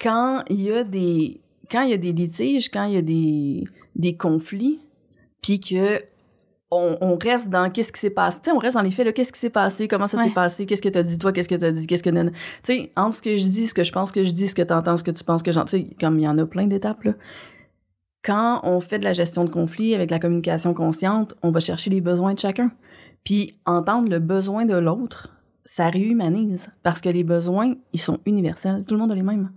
quand il y a des quand il y a des litiges, quand il y a des des conflits, puis que on, on, reste dans qu'est-ce qui s'est passé, on reste dans les faits, là, qu'est-ce qui s'est passé, comment ça s'est passé, qu'est-ce que t'as dit toi, qu'est-ce que t'as dit, qu'est-ce que... Tu sais, entre ce que je dis, ce que je pense que je dis, ce que t'entends, ce que tu penses que j'entends, tu sais, comme il y en a plein d'étapes, là. Quand on fait de la gestion de conflit avec la communication consciente, on va chercher les besoins de chacun. Puis entendre le besoin de l'autre, ça réhumanise, parce que les besoins, ils sont universels, tout le monde a les mêmes.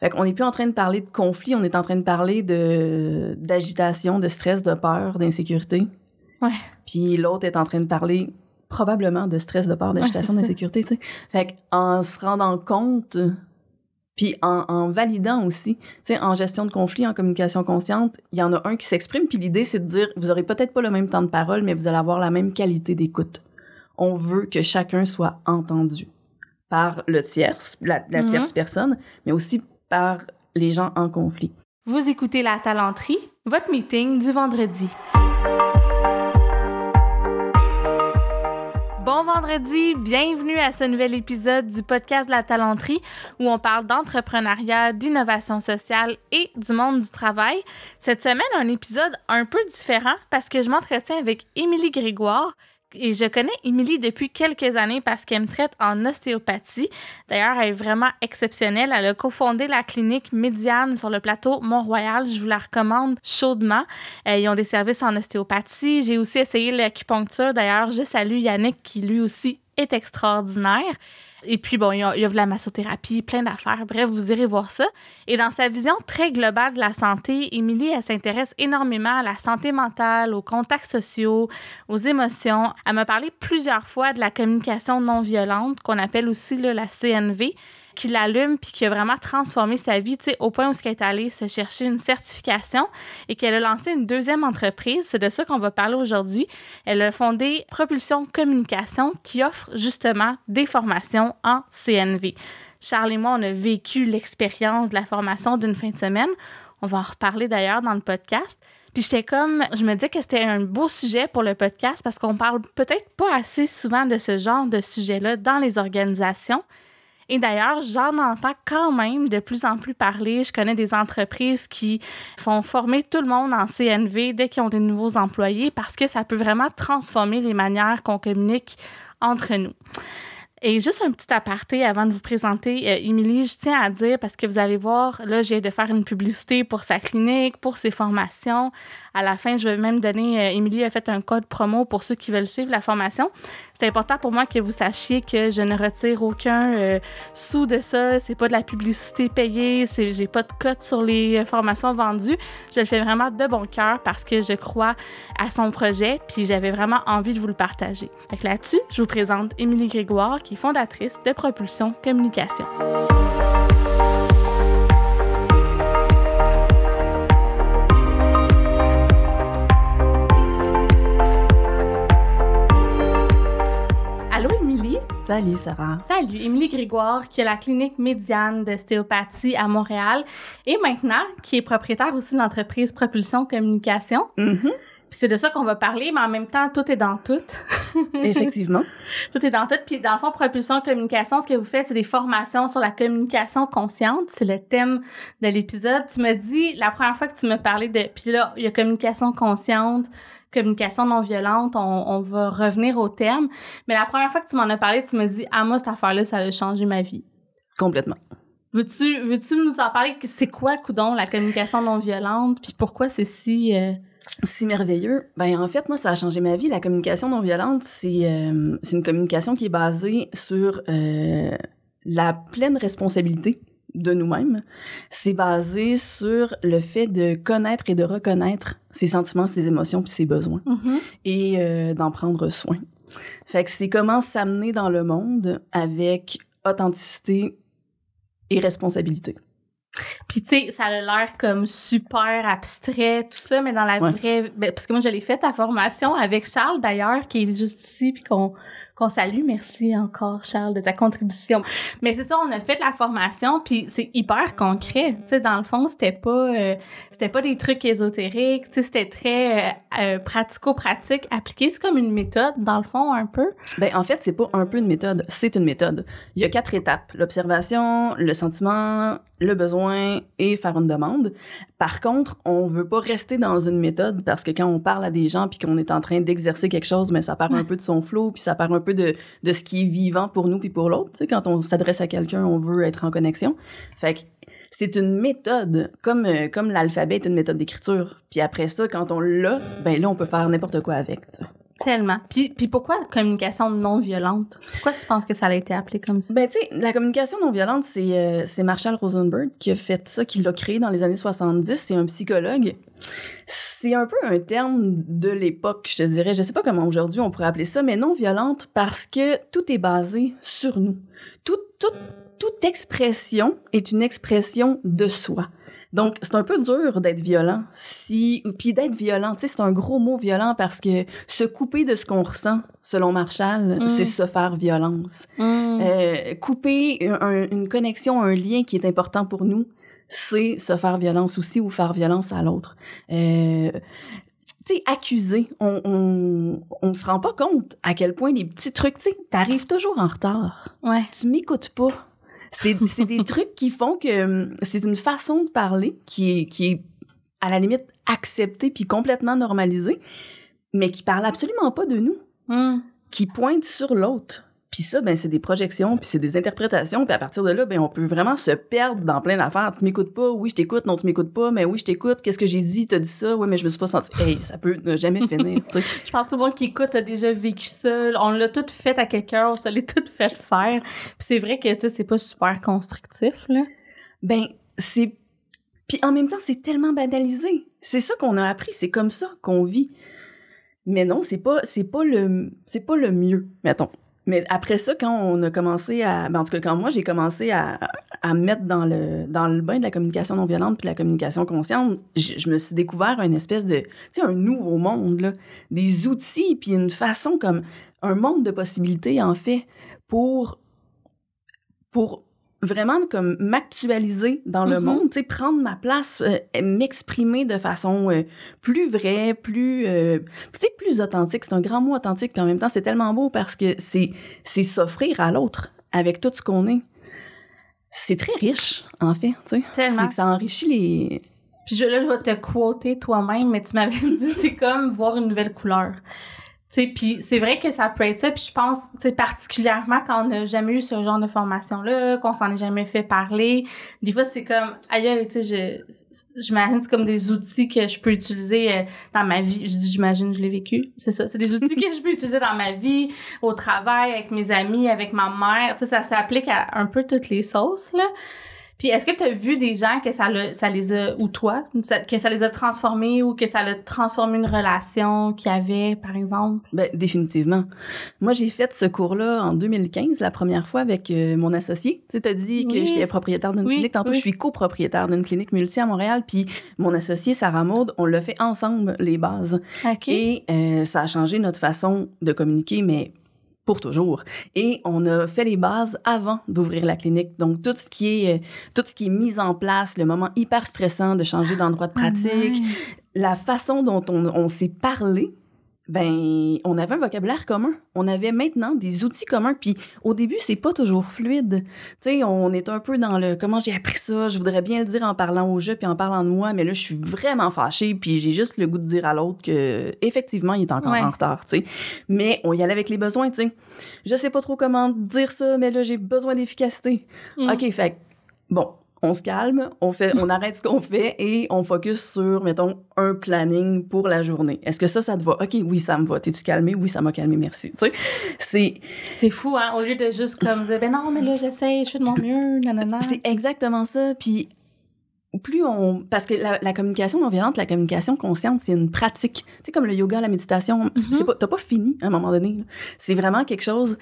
Fait qu'on n'est plus en train de parler de conflit, on est en train de parler de d'agitation, de stress, de peur, d'insécurité. Ouais. Puis l'autre est en train de parler probablement de stress, de peur, d'agitation, Ouais, d'insécurité, tu sais. Fait qu'en se rendant compte, puis en, en validant aussi, tu sais, en gestion de conflit, en communication consciente, il y en a un qui s'exprime, puis l'idée, c'est de dire, vous aurez peut-être pas le même temps de parole, mais vous allez avoir la même qualité d'écoute. On veut que chacun soit entendu par le tierce, la, la Mhm. tierce personne, mais aussi par les gens en conflit. Vous écoutez La Talenterie, votre meeting du vendredi. Bon vendredi, bienvenue à ce nouvel épisode du podcast la talenterie où on parle d'entrepreneuriat, d'innovation sociale et du monde du travail. Cette semaine, un épisode un peu différent parce que je m'entretiens avec Émilie Grégoire et je connais Émilie depuis quelques années parce qu'elle me traite en ostéopathie. D'ailleurs, elle est vraiment exceptionnelle. Elle a cofondé la clinique Médiane sur le plateau Mont-Royal. Je vous la recommande chaudement. Euh, ils ont des services en ostéopathie. J'ai aussi essayé l'acupuncture. D'ailleurs, je salue Yannick qui lui aussi est extraordinaire. Et puis, bon, il y a, de la massothérapie, plein d'affaires. Bref, vous irez voir ça. Et dans sa vision très globale de la santé, Émilie, elle s'intéresse énormément à la santé mentale, aux contacts sociaux, aux émotions. Elle m'a parlé plusieurs fois de la communication non violente, qu'on appelle aussi la CNV, qui l'allume puis qui a vraiment transformé sa vie, au point où elle est allée se chercher une certification et qu'elle a lancé une deuxième entreprise. C'est de ça qu'on va parler aujourd'hui. Elle a fondé Propulsion Communication qui offre justement des formations en CNV. Charles et moi, on a vécu l'expérience de la formation d'une fin de semaine. On va en reparler d'ailleurs dans le podcast. Puis j'étais comme, je me disais que c'était un beau sujet pour le podcast parce qu'on parle peut-être pas assez souvent de ce genre de sujet-là dans les organisations. Et d'ailleurs, j'en entends quand même de plus en plus parler. Je connais des entreprises qui font former tout le monde en CNV dès qu'ils ont des nouveaux employés parce que ça peut vraiment transformer les manières qu'on communique entre nous. Et juste un petit aparté avant de vous présenter euh, je tiens à dire, parce que vous allez voir, là, j'ai de faire une publicité pour sa clinique, pour ses formations. À la fin, je vais même donner, euh, a fait un code promo pour ceux qui veulent suivre la formation. C'est important pour moi que vous sachiez que je ne retire aucun euh, sous de ça. C'est pas de la publicité payée. C'est, j'ai pas de cote sur les euh, formations vendues. Je le fais vraiment de bon cœur parce que je crois à son projet puis j'avais vraiment envie de vous le partager. Fait que là-dessus, je vous présente Émilie Grégoire qui est fondatrice de Propulsion Communication. Salut Sarah. Salut, Émilie Grégoire, qui a la clinique médiane d'ostéopathie à Montréal et maintenant qui est propriétaire aussi de l'entreprise Propulsion Communication. Mhm. Puis c'est de ça qu'on va parler, mais en même temps, tout est dans tout. Effectivement. tout est dans tout. Puis dans le fond, Propulsion Communication, ce que vous faites, c'est des formations sur la communication consciente. C'est le thème de l'épisode. Tu me dis, la première fois que tu me parlais de... Puis là, il y a communication consciente, communication non violente, on, on va revenir au terme. Mais la première fois que tu m'en as parlé, tu me dis, ah moi, cette affaire-là, ça a changé ma vie. Complètement. Veux-tu veux-tu nous en parler? C'est quoi, coudon, la communication non violente? Puis pourquoi c'est si... euh, Si merveilleux. Ben en fait, moi, ça a changé ma vie. La communication non violente, c'est euh, c'est une communication qui est basée sur euh, la pleine responsabilité de nous-mêmes. C'est basé sur le fait de connaître et de reconnaître ses sentiments, ses émotions puis ses besoins et euh, d'en prendre soin. Fait que c'est comment s'amener dans le monde avec authenticité et responsabilité. Puis tu sais, ça a l'air comme super abstrait, tout ça, mais dans la Ouais. vraie... ben, parce que moi, je l'ai fait, ta formation avec Charles, d'ailleurs, qui est juste ici, puis qu'on qu'on salue. Merci encore, Charles, de ta contribution. Mais c'est ça, on a fait la formation, puis c'est hyper concret. Tu sais, dans le fond, c'était pas, euh, c'était pas des trucs ésotériques. Tu sais, c'était très euh, euh, pratico-pratique, appliqué. C'est comme une méthode, dans le fond, un peu. Ben, en fait, c'est pas un peu une méthode, c'est une méthode. Il y a quatre étapes. L'observation, le sentiment, le besoin et faire une demande. Par contre, on veut pas rester dans une méthode parce que quand on parle à des gens puis qu'on est en train d'exercer quelque chose, mais ça part un peu de son flow puis ça part un peu de, de ce qui est vivant pour nous puis pour l'autre. Tu sais, quand on s'adresse à quelqu'un, on veut être en connexion. Fait que c'est une méthode, comme, euh, comme l'alphabet est une méthode d'écriture. Puis après ça, quand on l'a, ben là, on peut faire n'importe quoi avec. Tellement. Puis, puis pourquoi communication non violente? Pourquoi tu penses que ça a été appelé comme ça? Ben, tu sais, la communication non violente, c'est euh, c'est Marshall Rosenberg qui a fait ça, qui l'a créé dans les années 70. C'est un psychologue. C'est un peu un terme de l'époque, je te dirais. Je sais pas comment aujourd'hui on pourrait appeler ça, mais non violente parce que tout est basé sur nous. Tout, tout, toute expression est une expression de soi. Donc, c'est un peu dur d'être violent. Si, puis d'être violent, tu sais, c'est un gros mot violent parce que se couper de ce qu'on ressent, selon Marshall, Mm. c'est se faire violence. Mm. Euh, couper un- une connexion, un lien qui est important pour nous, c'est se faire violence aussi ou faire violence à l'autre. Euh, tu sais, accuser, on, on, on se rend pas compte à quel point les petits trucs, tu sais, t'arrives toujours en retard ouais. tu m'écoutes pas. C'est, c'est des trucs qui font que hum, c'est une façon de parler qui est, qui est à la limite acceptée puis complètement normalisée, mais qui parle absolument pas de nous, Mm. qui pointe sur l'autre. Puis ça, ben, c'est des projections, puis c'est des interprétations, puis à partir de là, ben, on peut vraiment se perdre dans plein d'affaires. Tu m'écoutes pas, oui, je t'écoute, non, tu m'écoutes pas, mais oui, je t'écoute, qu'est-ce que j'ai dit, t'as dit ça, oui, mais je me suis pas senti. Hey, ça peut ne jamais finir. Je pense que tout le monde qui écoute a déjà vécu ça. On l'a tout fait à quelqu'un, on se l'est tout fait faire. Puis c'est vrai que, tu sais, c'est pas super constructif, là. Ben, c'est. Puis en même temps, c'est tellement banalisé. C'est ça qu'on a appris, c'est comme ça qu'on vit. Mais non, c'est pas, c'est pas le, c'est pas le mieux, mettons. Mais après ça, quand on a commencé à, ben en tout cas, quand moi j'ai commencé à, à me mettre dans le, dans le bain de la communication non violente puis la communication consciente, je, je me suis découvert une espèce de, tu sais, un nouveau monde, là. Des outils puis une façon comme, un monde de possibilités, en fait, pour, pour vraiment comme m'actualiser dans le Mhm. monde, tu sais, prendre ma place, euh, m'exprimer de façon euh, plus vraie, plus, euh, tu sais, plus authentique. C'est un grand mot authentique, puis en même temps, c'est tellement beau parce que c'est, c'est s'offrir à l'autre avec tout ce qu'on est. C'est très riche, en fait, tu sais. Tellement. C'est que ça enrichit les... Puis je, là, je vais te quoter toi-même, mais tu m'avais dit c'est comme voir une nouvelle couleur. Puis c'est vrai que ça peut être ça, puis je pense, particulièrement quand on n'a jamais eu ce genre de formation-là, qu'on s'en est jamais fait parler, des fois c'est comme, ailleurs, tu sais, je, j'imagine c'est comme des outils que je peux utiliser euh, dans ma vie. Je dis j'imagine, je l'ai vécu, c'est ça. C'est des outils que je peux utiliser dans ma vie, au travail, avec mes amis, avec ma mère. Tu sais, ça s'applique à un peu toutes les sauces, là. Puis est-ce que tu as vu des gens que ça, les a, ou toi, que ça les a transformés ou que ça a transformé une relation qu'il y avait, par exemple? Ben, définitivement. Moi, j'ai fait ce cours-là en 2015, la première fois avec euh, mon associé. Tu t'as dit que Oui. j'étais propriétaire d'une Oui, clinique. Tantôt, oui. je suis copropriétaire d'une clinique multi à Montréal. Puis mon associé, Sarah Maud, on l'a fait ensemble, les bases. OK. Et euh, ça a changé notre façon de communiquer, mais pour toujours. Et on a fait les bases avant d'ouvrir la clinique. Donc, tout ce qui est, euh, tout ce qui est mis en place, le moment hyper stressant de changer d'endroit de pratique, Ah, nice. la façon dont on, on s'est parlé, ben, on avait un vocabulaire commun. On avait maintenant des outils communs. Puis au début, c'est pas toujours fluide. Tu sais, on est un peu dans le comment j'ai appris ça? Je voudrais bien le dire en parlant au jeu puis en parlant de moi, mais là, je suis vraiment fâchée. Puis j'ai juste le goût de dire à l'autre que effectivement, il est encore Ouais. en retard. Tu sais, mais on y allait avec les besoins. Tu sais, je sais pas trop comment dire ça, mais là, j'ai besoin d'efficacité. Mm. OK, fait bon, on se calme, on fait, on arrête ce qu'on fait et on focus sur, mettons, un planning pour la journée. Est-ce que ça, ça te va? OK, oui, ça me va. T'es-tu calmé? Oui, ça m'a calmé, merci. Tu sais, c'est, C'est fou, hein? Au lieu de juste comme dire, ben non, mais là, j'essaie, je fais de mon mieux, nanana. c'est exactement ça. Puis, plus on. Parce que la, la communication non violente, la communication consciente, c'est une pratique. Tu sais, comme le yoga, la méditation, c'est pas, t'as pas fini à un moment donné. C'est vraiment quelque chose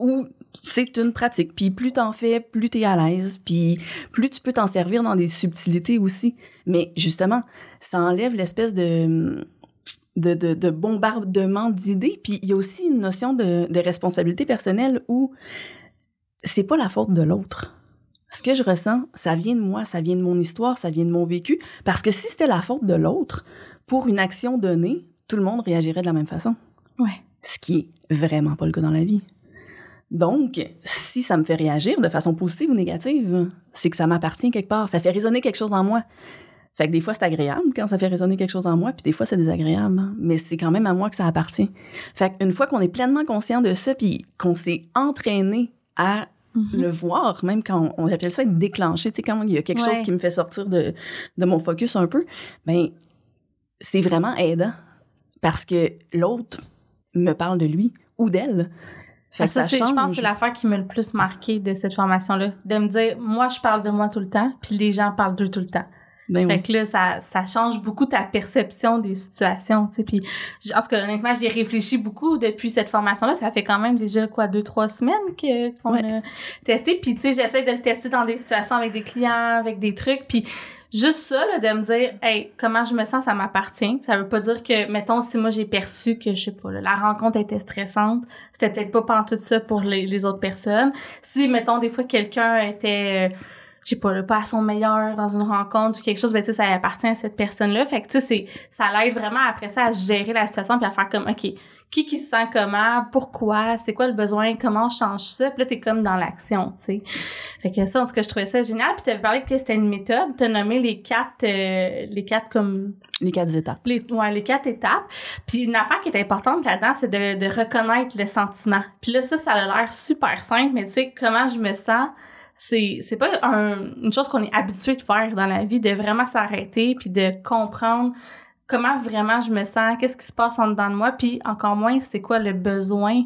où c'est une pratique. Puis plus t'en fais, plus t'es à l'aise. Puis plus tu peux t'en servir dans des subtilités aussi. Mais justement, ça enlève l'espèce de de, de, de bombardement d'idées. Puis il y a aussi une notion de, de responsabilité personnelle où c'est pas la faute de l'autre. Ce que je ressens, ça vient de moi, ça vient de mon histoire, ça vient de mon vécu. Parce que si c'était la faute de l'autre, pour une action donnée, tout le monde réagirait de la même façon. Ouais. Ce qui est vraiment pas le cas dans la vie. Donc, si ça me fait réagir de façon positive ou négative, c'est que ça m'appartient quelque part. Ça fait résonner quelque chose en moi. Fait que des fois, c'est agréable quand ça fait résonner quelque chose en moi, puis des fois, c'est désagréable. Mais c'est quand même à moi que ça appartient. Fait qu'une fois qu'on est pleinement conscient de ça, puis qu'on s'est entraîné à Mhm. le voir, même quand on, on appelle ça être déclenché, tu sais, quand il y a quelque Ouais. chose qui me fait sortir de, de mon focus un peu, ben c'est vraiment aidant parce que l'autre me parle de lui ou d'elle. Fait que ça, je pense que c'est l'affaire qui m'a le plus marqué de cette formation-là. De me dire, moi, je parle de moi tout le temps, puis les gens parlent d'eux tout le temps. Ben oui. Fait que là, ça, ça change beaucoup ta perception des situations, tu sais. Puis, en tout cas, honnêtement, j'y ai réfléchi beaucoup depuis cette formation-là. Ça fait quand même déjà, quoi, deux, trois semaines que, qu'on Ouais. a testé. Puis, tu sais, j'essaie de le tester dans des situations avec des clients, avec des trucs. Puis, juste ça, là, de me dire, hey, comment je me sens, ça m'appartient. Ça veut pas dire que, mettons, si moi j'ai perçu que, je sais pas, la rencontre était stressante, c'était peut-être pas pantoute ça pour les, autres personnes. Si, mettons, des fois, quelqu'un était, euh, je sais pas, là, pas à son meilleur dans une rencontre ou quelque chose, ben, tu sais, ça appartient à cette personne-là. Fait que, tu sais, ça l'aide vraiment après ça à gérer la situation puis à faire comme, OK, qui qui se sent comment, pourquoi, c'est quoi le besoin, comment on change ça, puis là, t'es comme dans l'action, tu sais. Fait que ça, en tout cas, je trouvais ça génial. Puis t'avais parlé que c'était une méthode, t'as nommé les quatre, euh, les quatre comme Les quatre étapes. les, ouais, les quatre étapes. Puis une affaire qui est importante là-dedans, c'est de, de reconnaître le sentiment. Puis là, ça, ça a l'air super simple, mais tu sais, comment je me sens, c'est, c'est pas un- une chose qu'on est habitué de faire dans la vie, de vraiment s'arrêter puis de comprendre comment vraiment je me sens, qu'est-ce qui se passe en dedans de moi, puis encore moins, c'est quoi le besoin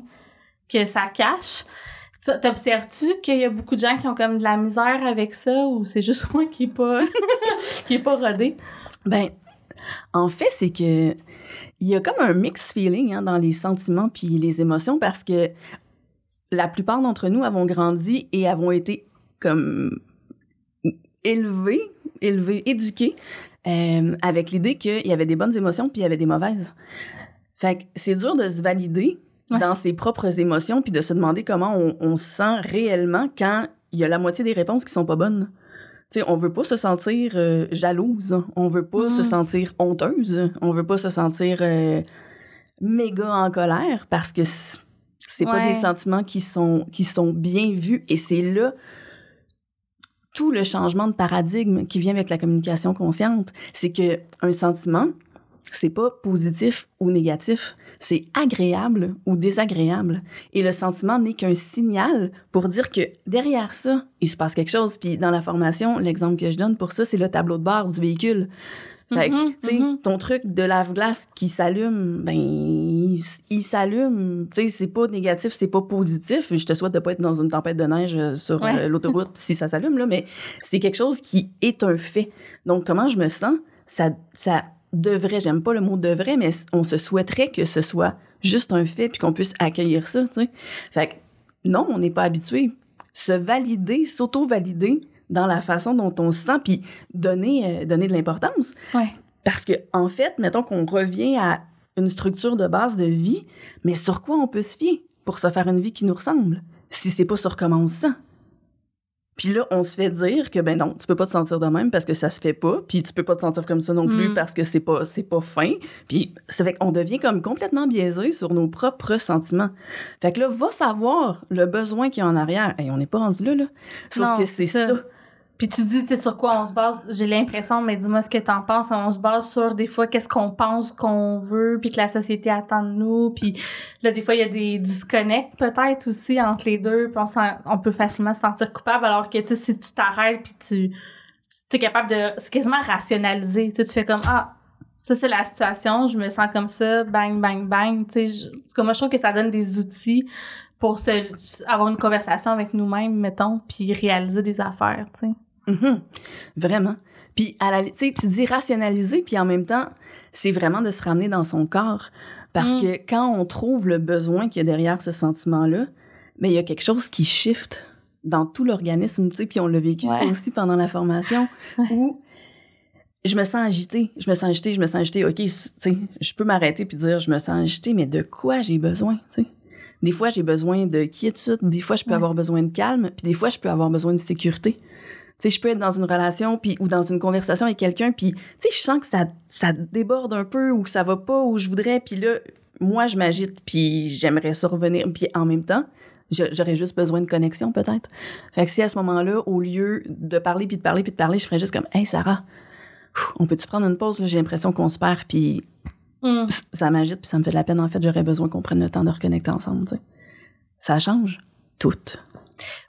que ça cache. Tu- T'observes-tu qu'il y a beaucoup de gens qui ont comme de la misère avec ça ou c'est juste moi qui est pas, qui pas rodé? Ben, en fait, c'est que il y a comme un mixed feeling hein, dans les sentiments puis les émotions parce que la plupart d'entre nous avons grandi et avons été comme élevés, élevés, éduqués euh, avec l'idée qu'il y avait des bonnes émotions puis il y avait des mauvaises. Fait que c'est dur de se valider Ouais. dans ses propres émotions puis de se demander comment on, on se sent réellement quand il y a la moitié des réponses qui sont pas bonnes. Tu sais, on veut pas se sentir euh, jalouse, on veut pas se sentir honteuse, on veut pas se sentir euh, méga en colère parce que c'est pas Ouais. des sentiments qui sont qui sont bien vus et c'est là tout le changement de paradigme qui vient avec la communication consciente, c'est que un sentiment, c'est pas positif ou négatif, c'est agréable ou désagréable. Et le sentiment n'est qu'un signal pour dire que derrière ça, il se passe quelque chose. Puis dans la formation, l'exemple que je donne pour ça, c'est le tableau de bord du véhicule. Fait que, Mhm, tu sais, mhm. ton truc de lave-glace qui s'allume, ben, il, s'allume. Tu sais, c'est pas négatif, c'est pas positif. Je te souhaite de pas être dans une tempête de neige euh, sur Ouais. euh, l'autoroute si ça s'allume, là, mais c'est quelque chose qui est un fait. Donc, comment je me sens, ça, ça devrait, j'aime pas le mot devrait, mais on se souhaiterait que ce soit juste un fait puis qu'on puisse accueillir ça, tu sais. Fait que, non, on n'est pas habitué. Se valider, s'auto-valider dans la façon dont on se sent puis donner, euh, donner de l'importance. Ouais. Parce que, en fait, mettons qu'on revient à une structure de base de vie, mais sur quoi on peut se fier pour se faire une vie qui nous ressemble, si c'est pas sur comment on se sent? Puis là, on se fait dire que, ben non, tu peux pas te sentir de même parce que ça se fait pas, puis tu peux pas te sentir comme ça non plus Mm. parce que c'est pas, c'est pas fin. Puis ça fait qu'on devient comme complètement biaisé sur nos propres sentiments. Fait que là, va savoir le besoin qu'il y a en arrière. Et on n'est pas rendu là, là. Sauf Non, que c'est c'est ça. ça. Puis tu dis, tu sur quoi on se base? J'ai l'impression, mais dis-moi ce que t'en penses. On se base sur des fois qu'est-ce qu'on pense qu'on veut, puis que la société attend de nous. Puis là, des fois, il y a des disconnects peut-être aussi entre les deux. Puis on, on peut facilement se sentir coupable. Alors que, tu sais, si tu t'arrêtes, puis tu, tu es capable de... C'est quasiment rationaliser. Tu tu fais comme, ah, ça, c'est la situation. Je me sens comme ça. Bang, bang, bang. Tu sais, cas, moi, je trouve que ça donne des outils pour se, avoir une conversation avec nous-mêmes, mettons, puis réaliser des affaires, tu sais. Mhm. Vraiment. Puis, à la, tu dis rationaliser, puis en même temps, c'est vraiment de se ramener dans son corps. Parce Mm. que quand on trouve le besoin qu'il y a derrière ce sentiment-là, mais il y a quelque chose qui shift dans tout l'organisme, tu sais, puis on l'a vécu ça aussi pendant la formation, où je me sens agitée, je me sens agitée, je me sens agitée. OK, tu sais, je peux m'arrêter puis dire je me sens agitée, mais de quoi j'ai besoin, tu sais? Des fois, j'ai besoin de quiétude, des fois, je peux avoir besoin de calme, puis des fois, je peux avoir besoin de sécurité. Tu sais, je peux être dans une relation puis ou dans une conversation avec quelqu'un puis tu sais, je sens que ça ça déborde un peu ou que ça va pas où je voudrais puis là moi je m'agite puis j'aimerais ça revenir puis en même temps, j'aurais juste besoin de connexion peut-être. Fait que si à ce moment-là au lieu de parler puis de parler puis de parler, je ferais juste comme "Hey Sarah, on peut-tu prendre une pause j'ai l'impression qu'on se perd puis mm. ça m'agite puis ça me fait de la peine en fait, j'aurais besoin qu'on prenne le temps de reconnecter ensemble, tu sais. Ça change tout.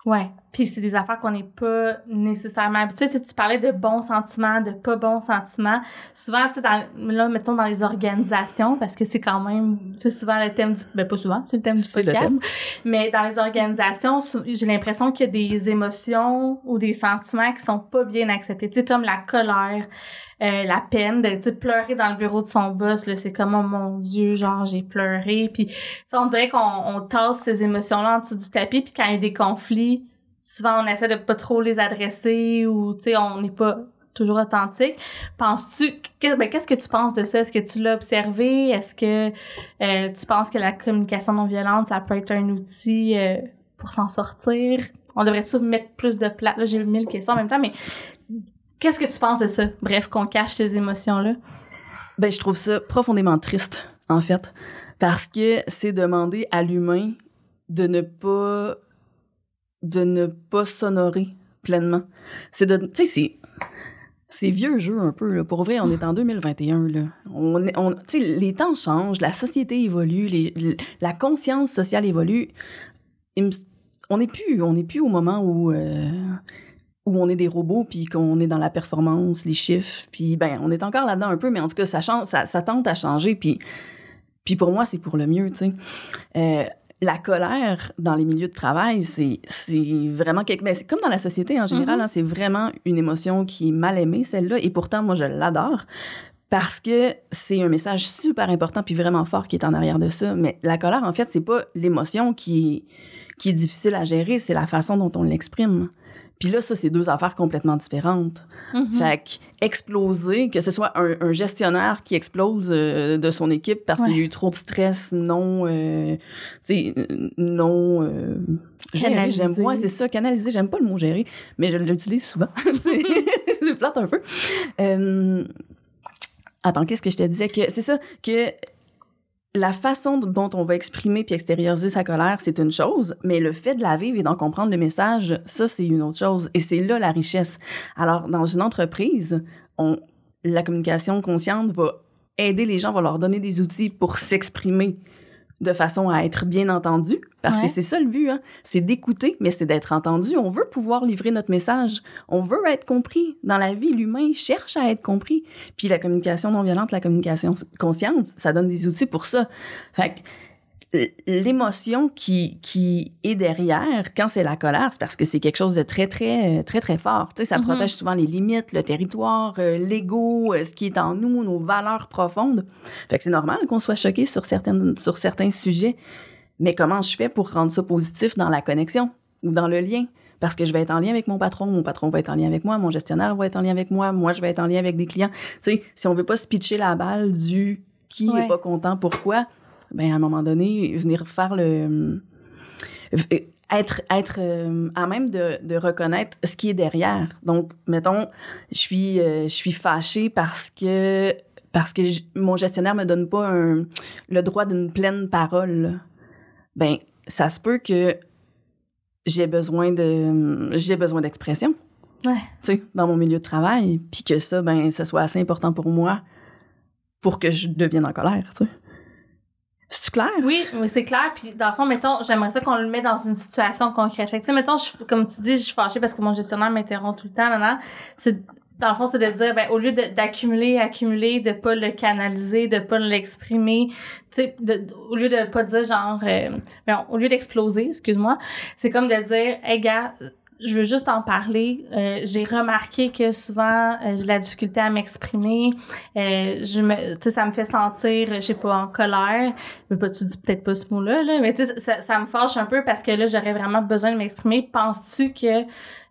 Ouais. Puis c'est des affaires qu'on n'est pas nécessairement habitué. Tu, sais, tu parlais de bons sentiments, de pas bons sentiments. Souvent, tu sais, dans, là, mettons dans les organisations, parce que c'est quand même, c'est souvent le thème du, ben pas souvent, c'est le thème du podcast. Mais dans les organisations, j'ai l'impression qu'il y a des émotions ou des sentiments qui sont pas bien acceptés. Tu sais, comme la colère, euh, la peine de tu pleurer dans le bureau de son boss là c'est comme oh mon dieu genre j'ai pleuré puis on dirait qu'on on tasse ces émotions là en dessous du tapis puis quand il y a des conflits souvent on essaie de pas trop les adresser ou tu sais on n'est pas toujours authentique. Penses-tu ben, qu'est-ce que tu penses de ça? Est-ce que tu l'as observé? Est-ce que euh, tu penses que la communication non violente ça peut être un outil euh, pour s'en sortir? On devrait tout mettre plus de place. Là, j'ai mille questions en même temps, mais qu'est-ce que tu penses de ça? Bref, qu'on cache ces émotions-là. Ben, je trouve ça profondément triste, en fait, parce que c'est demander à l'humain de ne pas de ne pas s'honorer pleinement. C'est de, tu sais, c'est, c'est vieux jeu un peu, là. Pour vrai, on est en 2021, là. On, les temps changent, la société évolue, la conscience sociale évolue. On n'est plus, on n'est plus au moment où, euh, où on est des robots puis qu'on est dans la performance, les chiffres, puis ben, on est encore là-dedans un peu, mais en tout cas, ça change, ça, tente à changer, puis, pour moi, c'est pour le mieux. Euh, la colère dans les milieux de travail, c'est vraiment quelque mais c'est comme dans la société en général, mm-hmm. hein, c'est vraiment une émotion qui est mal aimée celle-là et pourtant moi je l'adore parce que c'est un message super important puis vraiment fort qui est en arrière de ça, mais la colère en fait, c'est pas l'émotion qui qui est difficile à gérer, c'est la façon dont on l'exprime. Puis là, ça, c'est deux affaires complètement différentes. Mm-hmm. Fait que exploser, que ce soit un, gestionnaire qui explose euh, de son équipe parce qu'il y a eu trop de stress non, euh, tu sais, non... Euh, J'aime, moi, c'est ça, canaliser. J'aime pas le mot gérer, mais je l'utilise souvent. c'est plate un peu. Euh, attends, qu'est-ce que je te disais? que C'est ça, que la façon dont on va exprimer puis extérioriser sa colère, c'est une chose, mais le fait de la vivre et d'en comprendre le message, ça, c'est une autre chose. Et c'est là la richesse. Alors, dans une entreprise, on, la communication consciente va aider les gens, va leur donner des outils pour s'exprimer de façon à être bien entendu, parce que c'est ça le but, hein? c'est d'écouter, mais c'est d'être entendu. On veut pouvoir livrer notre message, on veut être compris. Dans la vie, l'humain cherche à être compris. Puis la communication non violente, la communication consciente, ça donne des outils pour ça. Fait que l'émotion qui, qui est derrière quand c'est la colère, c'est parce que c'est quelque chose de très, très, très, très fort. Tu sais, ça mm-hmm. protège souvent les limites, le territoire, euh, l'ego, euh, ce qui est en nous, nos valeurs profondes. Fait que c'est normal qu'on soit choqué sur, certaines, sur certains sujets. Mais comment je fais pour rendre ça positif dans la connexion ou dans le lien? Parce que je vais être en lien avec mon patron, mon patron va être en lien avec moi, mon gestionnaire va être en lien avec moi, moi je vais être en lien avec des clients. Tu sais, si on veut pas se pitcher la balle du qui est pas content, pourquoi, ben à un moment donné, venir faire le euh, être être euh, à même de, de reconnaître ce qui est derrière. Donc mettons, je suis euh, je suis fâchée parce que parce que mon gestionnaire me donne pas un, le droit d'une pleine parole. Ben ça se peut que j'ai besoin de j'ai besoin d'expression. Ouais. Tu sais, dans mon milieu de travail, puis que ça ben soit assez important pour moi pour que je devienne en colère, tu sais. C'est clair? Oui, oui, c'est clair. Puis, dans le fond, mettons, j'aimerais ça qu'on le met dans une situation concrète. Fait que, mettons, je, comme tu dis, je suis fâchée parce que mon gestionnaire m'interrompt tout le temps, là, C'est, dans le fond, c'est de dire, ben, au lieu d'accumuler, accumuler, de pas le canaliser, de pas l'exprimer, tu sais, au lieu de pas dire genre, euh, ben, au lieu d'exploser, excuse-moi, c'est comme de dire, hey, gars, je veux juste en parler. Euh, j'ai remarqué que souvent euh, j'ai la difficulté à m'exprimer. Euh, je me, tu sais, ça me fait sentir, je sais pas, en colère. Mais pas, tu dis peut-être pas ce mot-là, là, mais tu sais, ça, ça, me fâche un peu parce que là, j'aurais vraiment besoin de m'exprimer. Penses-tu que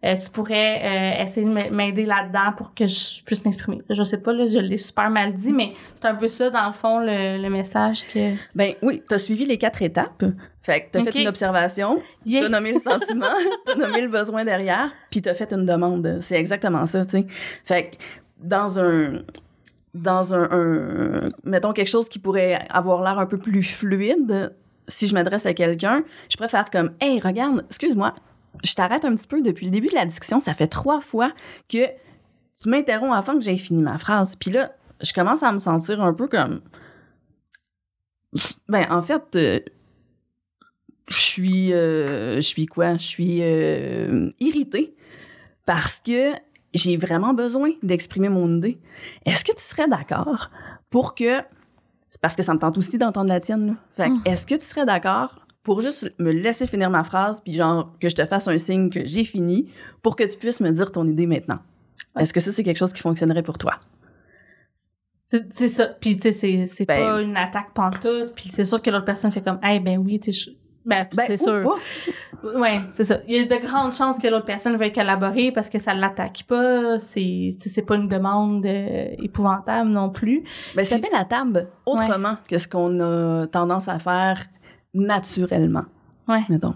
euh, tu pourrais euh, essayer de m'aider là-dedans pour que je puisse m'exprimer. Je sais pas, là, je l'ai super mal dit, mais c'est un peu ça, dans le fond, le, message que... Ben oui, tu as suivi les quatre étapes. Fait que t'as fait une observation, tu t'as nommé le sentiment, t'as nommé le besoin derrière, puis t'as fait une demande. C'est exactement ça, tu sais. Fait que dans un dans un, mettons quelque chose qui pourrait avoir l'air un peu plus fluide, si je m'adresse à quelqu'un, je préfère comme Hey, regarde, excuse-moi, je t'arrête un petit peu depuis le début de la discussion, ça fait trois fois que tu m'interromps avant que j'aie fini ma phrase. Puis là, je commence à me sentir un peu comme. Ben, en fait, euh, je suis. Euh, je suis quoi? Je suis euh, irritée parce que j'ai vraiment besoin d'exprimer mon idée. Est-ce que tu serais d'accord pour que. C'est parce que ça me tente aussi d'entendre la tienne, là. Fait hmm. est-ce que tu serais d'accord pour juste me laisser finir ma phrase, puis genre que je te fasse un signe que j'ai fini, pour que tu puisses me dire ton idée maintenant? Est-ce que ça, c'est quelque chose qui fonctionnerait pour toi? C'est ça. Puis, tu sais, c'est ben pas une attaque pantoute. Puis, c'est sûr que l'autre personne fait comme, hey, ben oui, tu sais, ben, ben, c'est sûr. Oui, c'est ça. Il y a de grandes chances que l'autre personne veuille collaborer parce que ça l'attaque pas. C'est, c'est pas une demande euh, épouvantable non plus. Ben, ça fait la table autrement que ce qu'on a tendance à faire naturellement. Ouais. Mettons.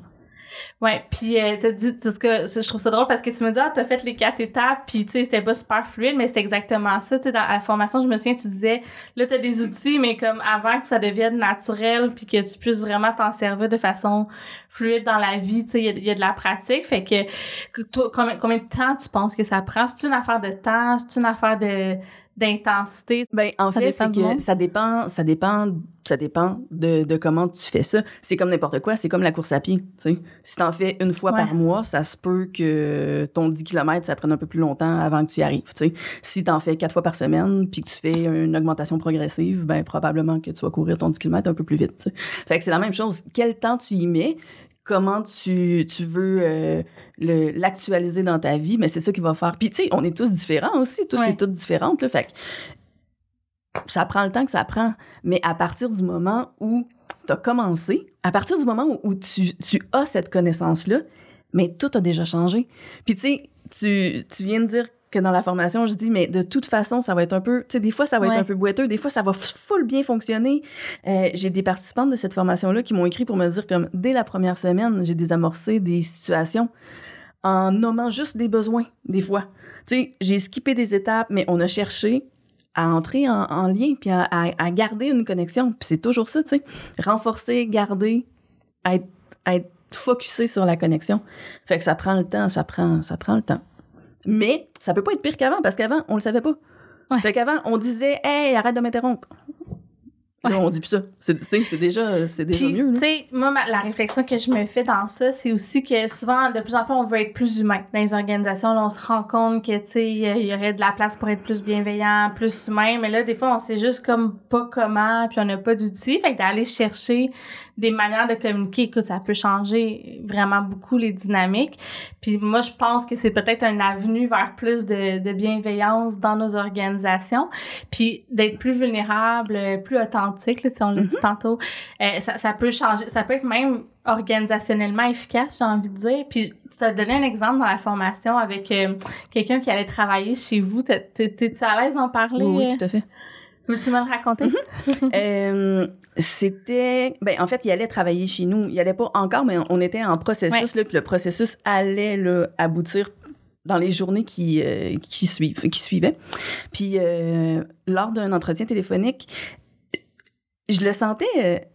Ouais, puis euh, t'as dit ce que je trouve ça drôle parce que tu me dis ah t'as fait les quatre étapes puis tu sais c'était pas super fluide mais c'est exactement ça tu sais dans la formation je me souviens tu disais là t'as des outils mais comme avant que ça devienne naturel puis que tu puisses vraiment t'en servir de façon fluide dans la vie tu sais il y, a de la pratique fait que, toi, combien, combien de temps tu penses que ça prend? C'est une affaire de temps? C'est une affaire de d'intensité? Ben, en fait, c'est que ça dépend, ça dépend, ça dépend de, de comment tu fais ça. C'est comme n'importe quoi, c'est comme la course à pied, tu sais. Si t'en fais une fois par mois, ça se peut que ton 10 km, ça prenne un peu plus longtemps avant que tu y arrives, tu sais. Si t'en fais quatre fois par semaine, puis que tu fais une augmentation progressive, ben, probablement que tu vas courir ton 10 km un peu plus vite. Fait que c'est la même chose. Quel temps tu y mets, comment tu, tu veux euh, l'actualiser dans ta vie, mais c'est ça qui va faire. Puis, tu sais, on est tous différents aussi, tous et toutes différentes, là, fait que ça prend le temps que ça prend. Mais à partir du moment où tu as commencé, à partir du moment où, tu, tu, as cette connaissance-là, mais tout a déjà changé. Puis, tu sais, tu viens de dire que dans la formation, je dis, mais de toute façon, ça va être un peu, tu sais, des fois, ça va être un peu boiteux, des fois, ça va full bien fonctionner. Euh, j'ai des participantes de cette formation-là qui m'ont écrit pour me dire, comme, dès la première semaine, j'ai désamorcé des situations en nommant juste des besoins, des fois. Tu sais, j'ai skippé des étapes, mais on a cherché à entrer en, lien, puis à, à, garder une connexion. Puis c'est toujours ça, tu sais. Renforcer, garder, être, être focusé sur la connexion. Fait que ça prend le temps, ça prend, ça prend le temps. Mais ça peut pas être pire qu'avant, parce qu'avant, on le savait pas. Fait qu'avant, on disait, hey, arrête de m'interrompre. Là, on dit plus ça. C'est déjà, c'est déjà mieux. Tu sais, moi, la réflexion que je me fais dans ça, c'est aussi que souvent, de plus en plus, on veut être plus humain dans les organisations. Là, on se rend compte que, tu sais, il y aurait de la place pour être plus bienveillant, plus humain. Mais là, des fois, on sait juste comme pas comment, puis on n'a pas d'outils. Fait que d'aller chercher des manières de communiquer, écoute, ça peut changer vraiment beaucoup les dynamiques. Puis moi, je pense que c'est peut-être un avenue vers plus de, de bienveillance dans nos organisations, puis d'être plus vulnérable, plus authentique, là, on l'a dit mm-hmm. tantôt. Euh, ça, ça peut changer, ça peut être même organisationnellement efficace, j'ai envie de dire. Puis tu as donné un exemple dans la formation avec euh, quelqu'un qui allait travailler chez vous. T'es-tu à l'aise d'en parler? Oui, tout à fait. Veux-tu me le raconter? Mm-hmm. Euh, c'était. Ben, en fait, il allait travailler chez nous. Il allait pas encore, mais on était en processus, là, puis le processus allait là, aboutir dans les journées qui, euh, qui, suivent, qui suivaient. Puis, euh, lors d'un entretien téléphonique, je le sentais.